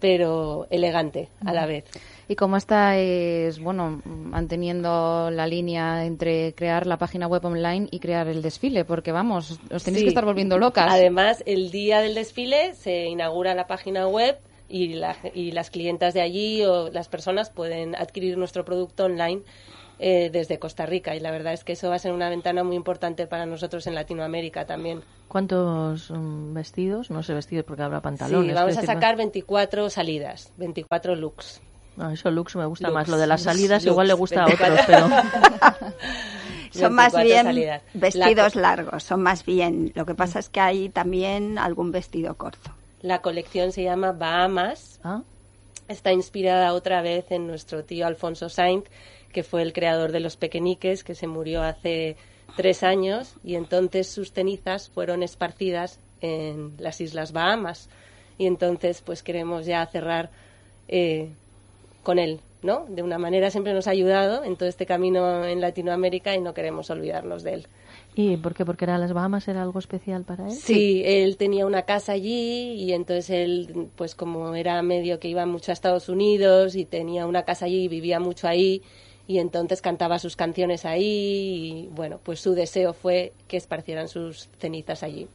pero elegante a la vez. ¿Y cómo estáis, bueno, manteniendo la línea entre crear la página web online y crear el desfile? Porque vamos, os tenéis Sí. que estar volviendo locas. Además, el día del desfile se inaugura la página web y, la- y las clientas de allí o las personas pueden adquirir nuestro producto online eh, desde Costa Rica. Y la verdad es que eso va a ser una ventana muy importante para nosotros en Latinoamérica también. ¿Cuántos mm, vestidos? No sé vestidos porque habrá pantalones. sí, vamos a sacar 24 salidas, 24 looks. Ah, eso looks me gusta más. Lo de las salidas igual le gusta a otros, 24. pero... Son más 24 bien salidas. vestidos La- largos, son más bien. Lo que pasa es que hay también algún vestido corto. La colección se llama Bahamas. Está inspirada otra vez en nuestro tío Alfonso Saint, que fue el creador de los pequeñiques, que se murió hace tres años, y entonces sus cenizas fueron esparcidas en las Islas Bahamas. Y entonces, pues queremos ya cerrar eh, con él, ¿no? De una manera siempre nos ha ayudado en todo este camino en Latinoamérica y no queremos olvidarnos de él. ¿Y por qué? ¿Porque era las Bahamas era algo especial para él? Sí, él tenía una casa allí y entonces él, pues como era medio que iba mucho a Estados Unidos y tenía una casa allí y vivía mucho ahí y entonces cantaba sus canciones ahí y bueno, pues su deseo fue que esparcieran sus cenizas allí.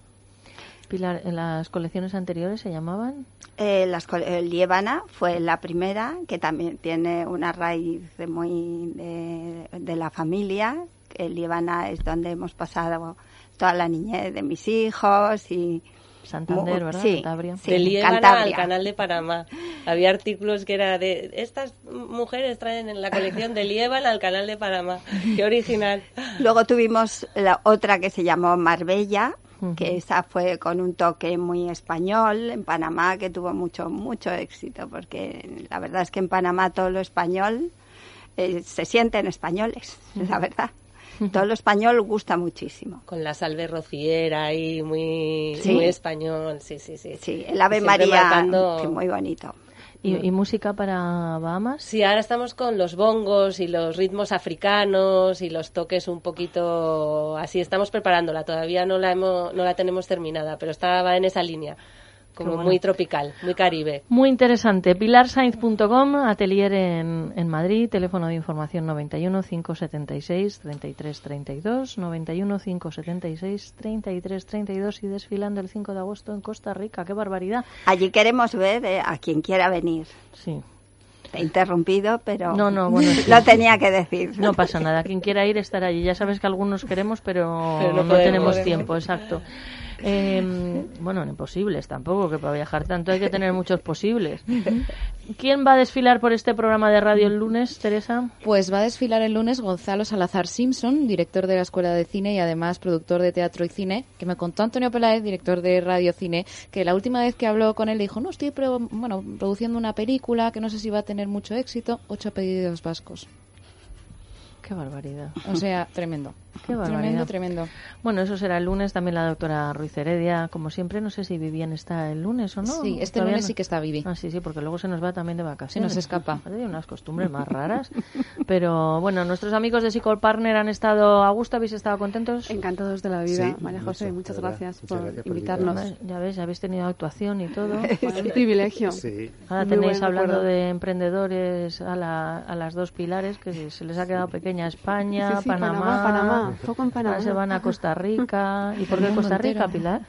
Pilar, ¿en las colecciones anteriores se llamaban? Eh, las el Liébana fue la primera, que también tiene una raíz de muy de, de la familia. El Liébana es donde hemos pasado toda la niñez de mis hijos y Santander, ¿verdad? Sí, Cantabria. sí, de Líbana al Cantabria. canal de Panamá. Había artículos que era de estas mujeres traen en la colección de Líbana al canal de Panamá. Qué original. Luego tuvimos la otra que se llamó Marbella, que esa fue con un toque muy español en Panamá, que tuvo mucho, mucho éxito, porque la verdad es que en Panamá todo lo español eh, se sienten españoles, la verdad. Todo lo español gusta muchísimo. Con la salve rociera ahí, muy, Sí. muy español, sí, sí, sí. Sí, el Ave Siempre María, marcando- sí, muy bonito. ¿Y, y música para Bahamas? Sí, ahora estamos con los bongos y los ritmos africanos y los toques un poquito así. Estamos preparándola, todavía no la, hemos, no la tenemos terminada, pero estaba en esa línea, como bueno. muy tropical, muy caribe. Muy interesante. Pilarsainz.com, atelier en, en Madrid, teléfono de información 91 576 33 32, 91 576 33 32 y desfilando el 5 de agosto en Costa Rica. ¡Qué barbaridad! Allí queremos ver eh, a quien quiera venir. Sí. Te he interrumpido, pero No, no, bueno, sí. lo tenía que decir. No pasa nada. Quien quiera ir estará allí. Ya sabes que algunos queremos, pero, Pero no no, podemos. tenemos tiempo. Exacto. Eh, bueno, no imposibles tampoco, que para viajar tanto hay que tener muchos posibles. ¿Quién va a desfilar por este programa de radio el lunes, Teresa? Pues va a desfilar el lunes Gonzalo Salazar Simpson, director de la Escuela de Cine y además productor de teatro y cine, que me contó Antonio Peláez, director de Radio Cine, que la última vez que habló con él le dijo, no, estoy pro- bueno, produciendo una película que no sé si va a tener mucho éxito, ocho apellidos vascos. Qué barbaridad. O sea, tremendo. Qué barbaridad. Tremendo, tremendo. Bueno, eso será el lunes. También la doctora Ruiz Heredia, como siempre. No sé si Vivian está el lunes o no. Sí, este Todavía lunes no. sí que está Vivi. Ah, sí, sí, porque luego se nos va también de vacaciones. Se nos escapa. Hay unas costumbres más raras. Pero bueno, nuestros amigos de Psycho Partner han estado a gusto. ¿Habéis estado contentos? Encantados de la vida, Sí, María José. mucho, muchas gracias Muchas por gracias por invitarnos. invitarnos. Ya ves, ya habéis tenido actuación y todo. Es un privilegio. Sí. Ahora Muy tenéis hablando de emprendedores a, la- a las dos pilares que se, les ha quedado pequeña España, Sí, sí, Panamá, Panamá, Panamá. Foco en Panamá. Ahora se van a Costa Rica. ¿Y por qué Costa Rica. Pilar?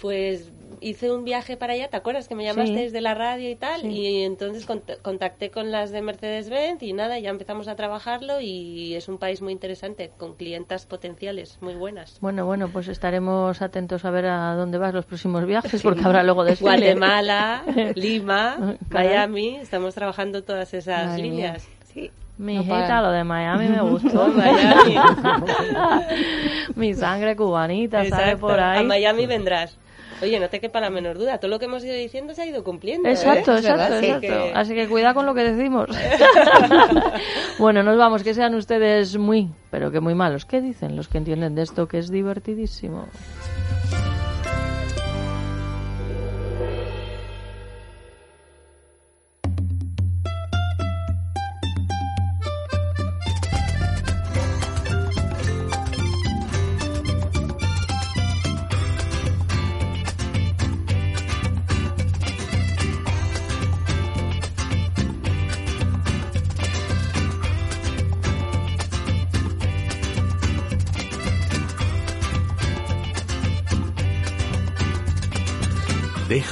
Pues hice un viaje para allá, ¿te acuerdas que me llamaste Sí. desde la radio y tal? Sí. Y entonces cont- contacté con las de Mercedes-Benz y nada, ya empezamos a trabajarlo y es un país muy interesante, con clientas potenciales muy buenas. Bueno, bueno, pues estaremos atentos a ver a dónde vas los próximos viajes, porque habrá luego desfile. Guatemala, Lima. Miami, estamos trabajando todas esas Madre mía. líneas. Sí. Mi No hijita, lo de Miami me gustó. Miami. Mi sangre cubanita sale por ahí. A Miami vendrás. Oye, no te quepa la menor duda, todo lo que hemos ido diciendo se ha ido cumpliendo. ¿eh? Exacto, exacto, verdad, exacto. que- Así que cuidado con lo que decimos. bueno, nos vamos, que sean ustedes muy, pero que muy malos. ¿Qué dicen los que entienden de esto que es divertidísimo?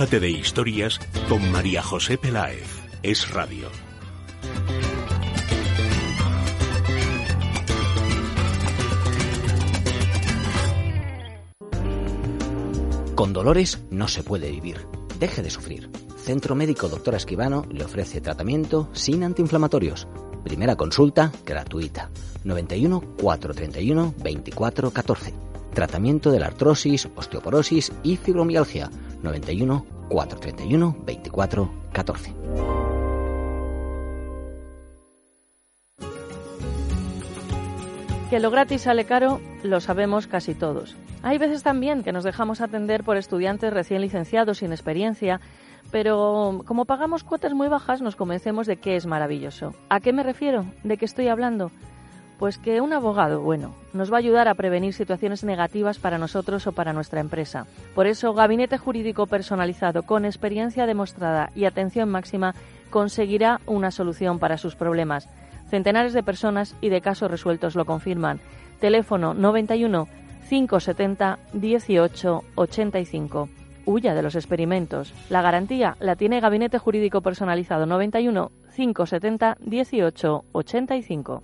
Déjate de historias con María José Peláez. Es radio. Con dolores no se puede vivir. Deje de sufrir. Centro Médico Doctor Esquivano le ofrece tratamiento sin antiinflamatorios. Primera consulta gratuita. 91 431 24 14. Tratamiento de la artrosis, osteoporosis y fibromialgia. 91 431 24 14. Que lo gratis sale caro, lo sabemos casi todos. Hay veces también que nos dejamos atender por estudiantes recién licenciados sin experiencia, pero como pagamos cuotas muy bajas nos convencemos de que es maravilloso. ¿A qué me refiero? ¿De qué estoy hablando? Pues que un abogado, bueno, nos va a ayudar a prevenir situaciones negativas para nosotros o para nuestra empresa. Por eso, Gabinete Jurídico Personalizado con experiencia demostrada y atención máxima conseguirá una solución para sus problemas. Centenares de personas y de casos resueltos lo confirman. Teléfono 91 570 18 85. Huya de los experimentos. La garantía la tiene Gabinete Jurídico Personalizado 91 570 18 85.